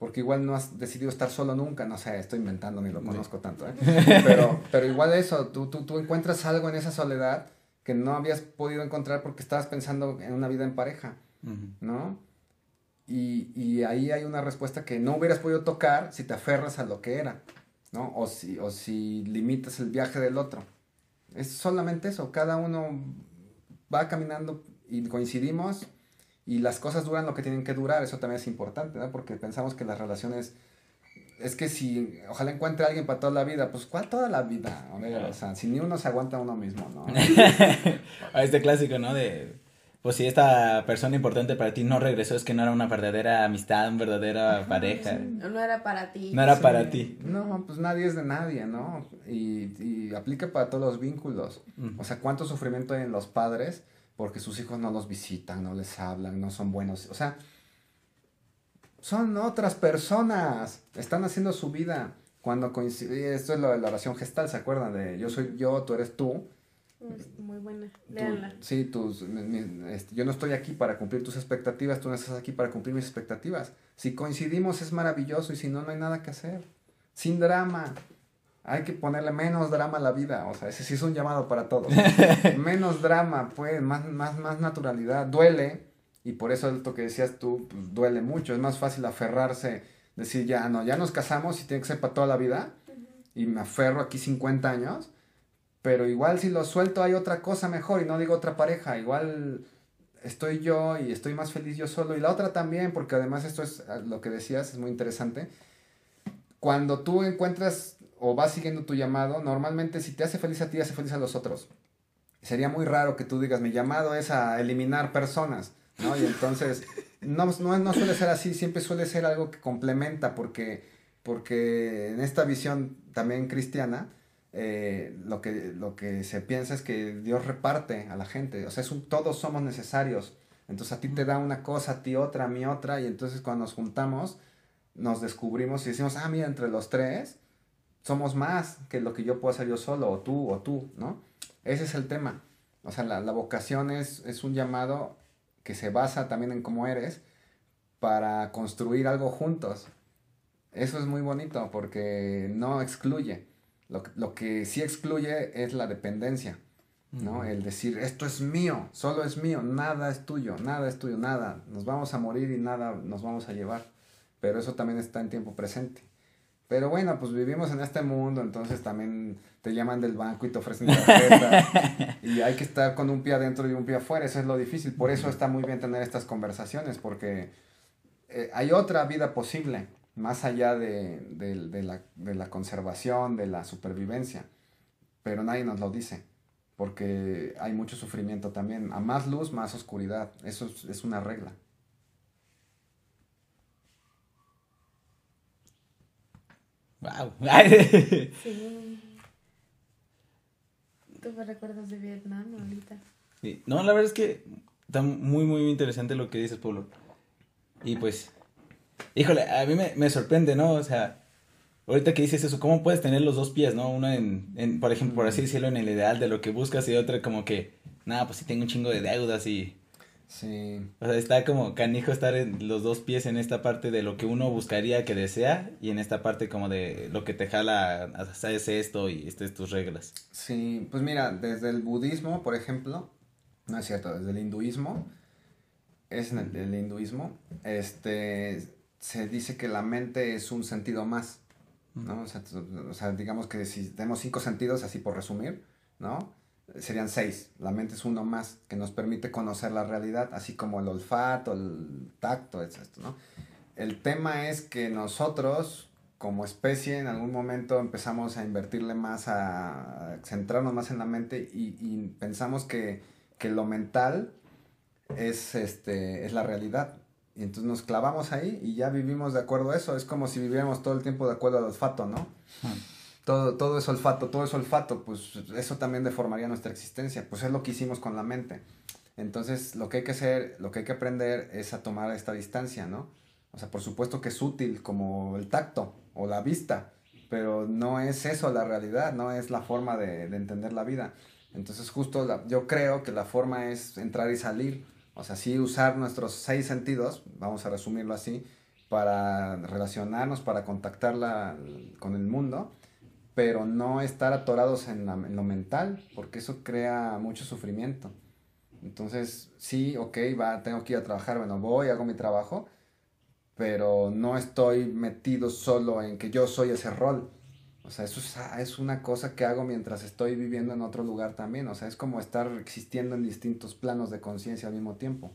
Porque igual no has decidido estar solo nunca, no sé, estoy inventando, ni lo conozco tanto, ¿eh? <laughs> Pero, pero igual eso, tú, tú, tú encuentras algo en esa soledad que no habías podido encontrar porque estabas pensando en una vida en pareja, ¿no? Y, y, ahí hay una respuesta que no hubieras podido tocar si te aferras a lo que era, ¿no? O si, o si limitas el viaje del otro. Es solamente eso, cada uno va caminando y coincidimos y las cosas duran lo que tienen que durar, eso también es importante, ¿no? Porque pensamos que las relaciones es que si ojalá encuentre a alguien para toda la vida, pues ¿cuál toda la vida? o sea, si ni uno se aguanta a uno mismo, ¿no? <laughs> este clásico, ¿no? De, pues si esta persona importante para ti no regresó, es que no era una verdadera amistad, una verdadera pareja. No era para ti. No era para ti. No, pues nadie es de nadie, ¿no? Y, y aplica para todos los vínculos. O sea, ¿cuánto sufrimiento hay en los padres porque sus hijos no los visitan, no les hablan, no son buenos? O sea, son otras personas, están haciendo su vida. Cuando coincide, esto es lo de la oración gestal, ¿se acuerdan? De yo soy yo, tú eres tú. Muy buena, léanla. Sí, tus, este, yo no estoy aquí para cumplir tus expectativas, tú no estás aquí para cumplir mis expectativas. Si coincidimos es maravilloso y si no, no hay nada que hacer. Sin drama. Hay que ponerle menos drama a la vida, o sea, ese sí es un llamado para todos. <laughs> menos drama, pues, más, más, más naturalidad. Duele, y por eso esto que decías tú, pues duele mucho. Es más fácil aferrarse, decir, ya no, ya nos casamos y tiene que ser para toda la vida. Y me aferro aquí 50 años. Pero igual si lo suelto hay otra cosa mejor y no digo otra pareja. Igual estoy yo y estoy más feliz yo solo. Y la otra también, porque además esto es lo que decías, es muy interesante. Cuando tú encuentras o vas siguiendo tu llamado, normalmente si te hace feliz a ti, hace feliz a los otros. Sería muy raro que tú digas, mi llamado es a eliminar personas. ¿no? Y entonces, <laughs> no, no, no suele ser así, siempre suele ser algo que complementa, porque, porque en esta visión también cristiana, eh, lo, que, lo que se piensa es que Dios reparte a la gente, o sea, es un, todos somos necesarios. Entonces a ti te da una cosa, a ti otra, a mí otra, y entonces cuando nos juntamos, nos descubrimos y decimos, ah, mira, entre los tres somos más que lo que yo puedo hacer yo solo, o tú, o tú, ¿no? Ese es el tema. O sea, la, la vocación es, es un llamado que se basa también en cómo eres para construir algo juntos. Eso es muy bonito porque no excluye. Lo, lo que sí excluye es la dependencia, ¿no? El decir, esto es mío, solo es mío, nada es tuyo, nada es tuyo, nada. Nos vamos a morir y nada nos vamos a llevar. Pero eso también está en tiempo presente. Pero bueno, pues vivimos en este mundo, entonces también te llaman del banco y te ofrecen tarjeta. <laughs> y hay que estar con un pie adentro y un pie afuera, eso es lo difícil. Por eso está muy bien tener estas conversaciones, porque eh, hay otra vida posible, más allá de, la, de la conservación, de la supervivencia. Pero nadie nos lo dice, porque hay mucho sufrimiento también. A más luz, más oscuridad. Eso es una regla. Wow. <laughs> sí. ¿Tú me recuerdas de Vietnam ahorita? Sí. No, la verdad es que está muy, muy interesante lo que dices, Pablo. Y pues, híjole, a mí me, me sorprende, ¿no? O sea, ahorita que dices eso, ¿cómo puedes tener los dos pies, no? Uno en, en por ejemplo, por así decirlo, en el ideal de lo que buscas y otro como que, nada, pues sí tengo un chingo de deudas y Sí. O sea, está como canijo estar en los dos pies en esta parte de lo que uno buscaría que desea y en esta parte como de lo que te jala, haces esto y estas tus reglas. Sí, pues mira, desde el budismo, por ejemplo, no es cierto, desde el hinduismo, es en el, hinduismo, este, se dice que la mente es un sentido más, ¿no? O sea, o sea, digamos que si tenemos cinco sentidos, así por resumir, ¿no? Serían seis. La mente es uno más que nos permite conocer la realidad, así como el olfato, el tacto, etc. ¿no? El tema es que nosotros, como especie, en algún momento empezamos a invertirle más, a, centrarnos más en la mente y, pensamos que, que, lo mental es, este, es la realidad. Y entonces nos clavamos ahí y ya vivimos de acuerdo a eso. Es como si viviéramos todo el tiempo de acuerdo al olfato, ¿no? Todo, todo es olfato, todo es olfato, pues eso también deformaría nuestra existencia, pues es lo que hicimos con la mente. Entonces, lo que hay que hacer, lo que hay que aprender es a tomar esta distancia, ¿no? O sea, por supuesto que es útil como el tacto o la vista, pero no es eso la realidad, no es la forma de, de entender la vida. Entonces justo la, yo creo que la forma es entrar y salir, o sea, sí usar nuestros seis sentidos, vamos a resumirlo así, para relacionarnos, para contactarla con el mundo, pero no estar atorados en, en, lo mental, porque eso crea mucho sufrimiento. Entonces, sí, ok, va, tengo que ir a trabajar, bueno, voy, hago mi trabajo, pero no estoy metido solo en que yo soy ese rol. O sea, eso es, una cosa que hago mientras estoy viviendo en otro lugar también. O sea, es como estar existiendo en distintos planos de conciencia al mismo tiempo.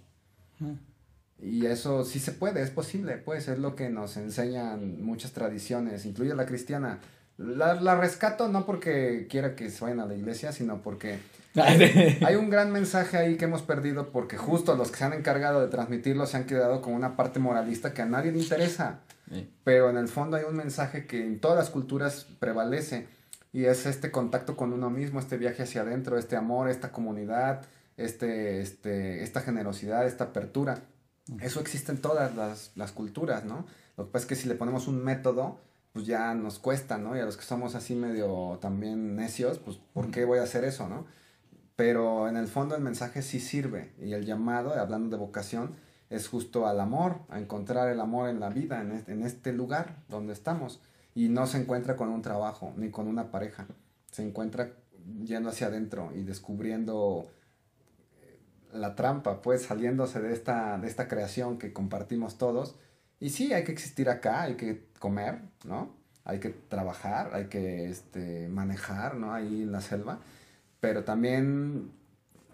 Y eso sí se puede, es posible, pues es lo que nos enseñan muchas tradiciones, incluye la cristiana. La, la rescato no porque quiera que se vayan a la iglesia, sino porque <laughs> hay, un gran mensaje ahí que hemos perdido porque justo los que se han encargado de transmitirlo se han quedado con una parte moralista que a nadie le interesa. Pero en el fondo hay un mensaje que en todas las culturas prevalece y es este contacto con uno mismo, este viaje hacia adentro, este amor, esta comunidad, este, este, esta generosidad, esta apertura. Eso existe en todas las, las culturas, ¿no? Lo que pasa es que si le ponemos un método, pues ya nos cuesta, ¿no? Y a los que somos así medio también necios, pues ¿por qué voy a hacer eso, ¿no? Pero en el fondo el mensaje sí sirve y el llamado, hablando de vocación, es justo al amor, a encontrar el amor en la vida, en este, en este lugar donde estamos. Y no se encuentra con un trabajo ni con una pareja, se encuentra yendo hacia adentro y descubriendo eh, la trampa, pues saliéndose de esta, de esta creación que compartimos todos. Y sí, hay que existir acá, hay que comer, ¿no? Hay que trabajar, hay que este, manejar, ¿no? Ahí en la selva. Pero también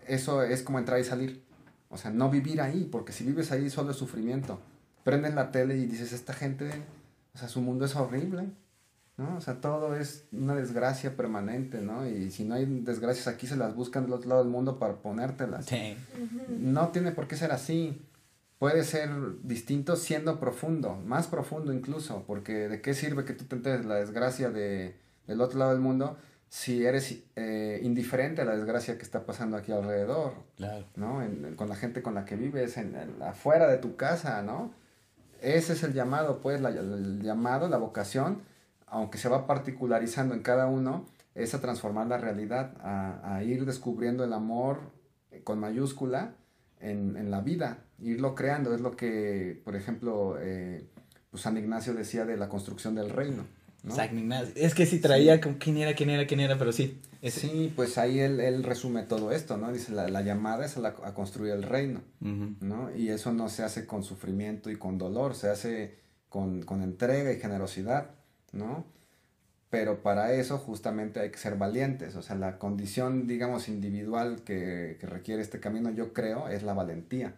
eso es como entrar y salir. O sea, no vivir ahí, porque si vives ahí solo es sufrimiento. Prendes la tele y dices, esta gente, o sea, su mundo es horrible, ¿no? O sea, todo es una desgracia permanente, ¿no? Y si no hay desgracias aquí, se las buscan del otro lado del mundo para ponértelas. Sí. No tiene por qué ser así. Puede ser distinto siendo profundo, más profundo incluso, porque ¿de qué sirve que tú te enteres la desgracia de, del otro lado del mundo si eres eh, indiferente a la desgracia que está pasando aquí alrededor, claro. ¿no? con la gente con la que vives, en, afuera de tu casa, ¿no? Ese es el llamado, pues, la, el llamado, la vocación, aunque se va particularizando en cada uno, es a transformar la realidad, a, a ir descubriendo el amor con mayúscula en, en, la vida, irlo creando, es lo que, por ejemplo, eh, pues San Ignacio decía de la construcción del reino. Es que sí traía como quién era, quién era, quién era, pero sí. Sí, pues ahí él, él, resume todo esto, ¿no? Dice, la, la llamada es a, a, construir el reino, ¿no? Y eso no se hace con sufrimiento y con dolor, se hace con, con entrega y generosidad, ¿no? Pero para eso justamente hay que ser valientes, o sea, la condición, digamos, individual que, que requiere este camino, yo creo, es la valentía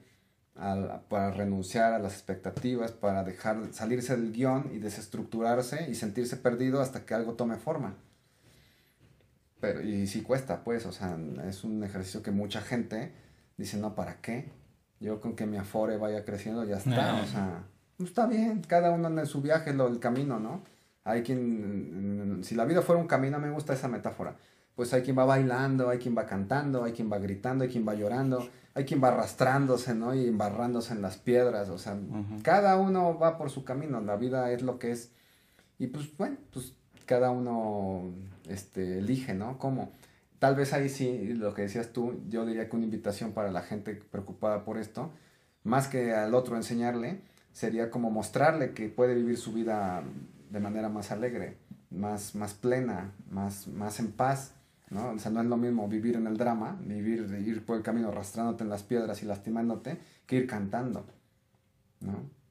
para renunciar a las expectativas, para dejar salirse del guion y desestructurarse y sentirse perdido hasta que algo tome forma. Pero, y sí cuesta, pues, o sea, es un ejercicio que mucha gente dice, no, ¿para qué? Yo con que mi afore vaya creciendo ya está, o sea, pues, está bien, cada uno en su viaje, lo, el camino, ¿no? Hay quien, si la vida fuera un camino, me gusta esa metáfora, pues hay quien va bailando, hay quien va cantando, hay quien va gritando, hay quien va llorando, hay quien va arrastrándose, ¿no? Y embarrándose en las piedras, o sea, cada uno va por su camino, la vida es lo que es. Y pues, bueno, pues cada uno este, elige, ¿no? ¿Cómo? Tal vez ahí sí, lo que decías tú, yo diría que una invitación para la gente preocupada por esto, más que al otro enseñarle, sería como mostrarle que puede vivir su vida de manera más alegre, más, más plena, más, más en paz ¿no? O sea, no es lo mismo vivir en el drama, vivir, ir por el camino arrastrándote en las piedras y lastimándote, que ir cantando, ¿no?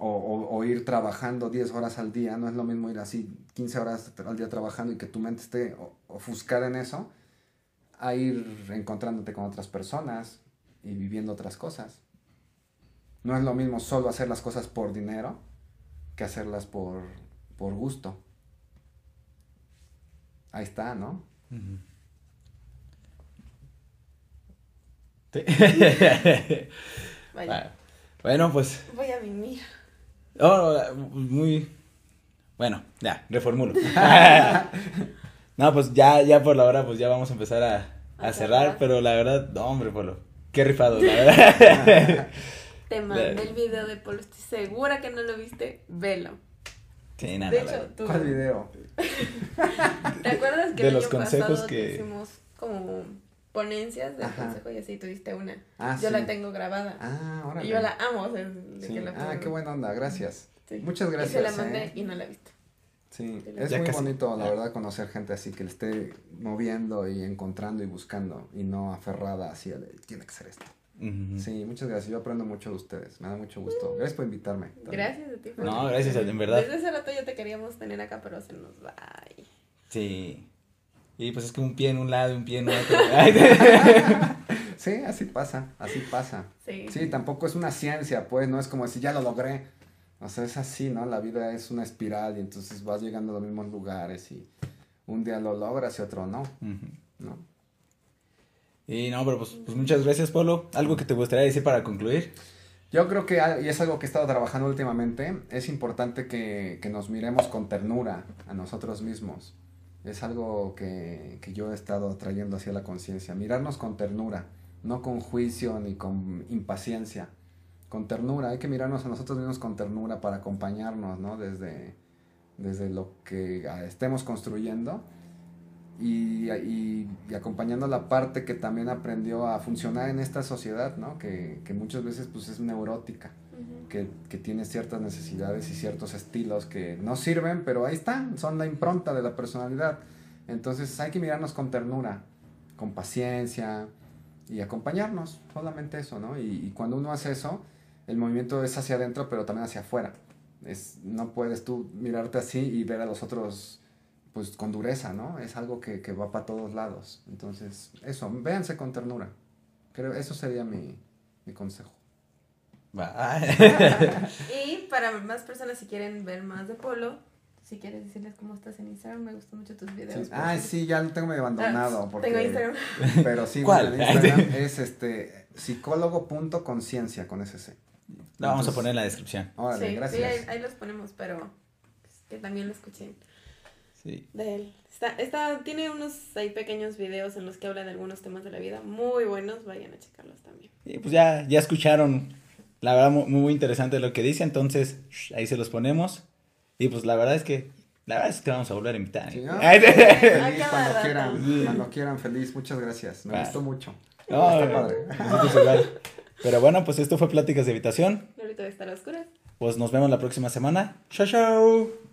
O, ir trabajando 10 horas al día, no es lo mismo ir así 15 horas al día trabajando y que tu mente esté ofuscada en eso, a ir encontrándote con otras personas y viviendo otras cosas. No es lo mismo solo hacer las cosas por dinero que hacerlas por, por gusto. Ahí está, ¿no? <laughs> Bueno, pues. Voy a vivir. Oh, muy. Bueno, ya, reformulo. <laughs> no, pues ya, ya por la hora, pues ya vamos a empezar a, cerrar, pero la verdad, no, hombre, Polo. Qué rifado, la <laughs> verdad. Te mandé el video de Polo, estoy segura que no lo viste, velo. Sí, nada. De hecho, tú. ¿Cuál video? <laughs> ¿Te acuerdas que De el los año consejos pasado que- hicimos como ponencias del Ajá. consejo y así tuviste una? Ah, Yo sí. la tengo grabada. Ah, órale. y yo la amo. o sea, de Sí. que la Ah, qué buena onda, gracias. Sí. Muchas Y gracias. se la mandé ¿eh? y no la he visto. Sí, la- es Ya muy casi. bonito, la verdad, conocer gente así que le esté moviendo y encontrando y buscando y no aferrada así a de, tiene que ser esto. Sí, muchas gracias. Yo aprendo mucho de ustedes. Me da mucho gusto. Gracias por invitarme. también. Gracias a ti. por- No, gracias a ti, en verdad. Desde ese rato ya te queríamos tener acá, pero se nos va. Ay. Sí. Y pues es que un pie en un lado y un pie en otro. <laughs> <laughs> Sí, así pasa, así pasa. Sí. Sí, tampoco es una ciencia, pues, no es como decir, ya lo logré. O sea, es así, ¿no? La vida es una espiral y entonces vas llegando a los mismos lugares y un día lo logras y otro no. ¿no? Y no, pero pues, pues muchas gracias, Polo. ¿Algo que te gustaría decir para concluir? Yo creo que, ah, y es algo que he estado trabajando últimamente, es importante que, que nos miremos con ternura a nosotros mismos. Es algo que, que yo he estado trayendo hacia la conciencia. Mirarnos con ternura, no con juicio ni con impaciencia. Con ternura, hay que mirarnos a nosotros mismos con ternura para acompañarnos, ¿no? Desde, desde lo que ah, estemos construyendo y, y, y acompañando la parte que también aprendió a funcionar en esta sociedad, ¿no? Que, que muchas veces pues es neurótica, Ujú. que, que tiene ciertas necesidades y ciertos estilos que no sirven, pero ahí están, son la impronta de la personalidad. Entonces hay que mirarnos con ternura, con paciencia y acompañarnos, solamente eso, ¿no? Y, y cuando uno hace eso, el movimiento es hacia adentro, pero también hacia afuera. Es, no puedes tú mirarte así y ver a los otros pues con dureza, ¿no? Es algo que, que va para todos lados. Entonces, eso, véanse con ternura. Creo, eso sería mi, mi consejo. Va. <laughs> <laughs> Y para más personas, si quieren ver más de Polo, si quieres decirles cómo estás en Instagram, me gustan mucho tus videos. Sí. Ah, sí, ya lo tengo medio abandonado. Ah, Porque, Tengo Instagram. <laughs> Pero sí, ¿Cuál? bueno, en Instagram es este psicólogo.conciencia con ese C. La vamos a poner en la descripción. Órale, sí, sí, gracias. ahí, ahí los ponemos, pero pues, que también lo escuchen Sí. de él. Está, está, tiene unos ahí pequeños videos en los que habla de algunos temas de la vida muy buenos, vayan a checarlos también. Y pues ya, ya escucharon, la verdad, mu- muy, interesante lo que dice, entonces shh, ahí se los ponemos. Y pues la verdad es que, la verdad es que vamos a volver a invitar. Sí, ¿eh? ¿no? Ay, Feliz cada cuando quieran, cuando quieran, feliz. Muchas gracias. Me Va. gustó mucho. No, Está padre. Pero bueno, pues esto fue Pláticas de Habitación. Ahorita voy a estar a oscuras. Pues nos vemos la próxima semana. Chao, chao.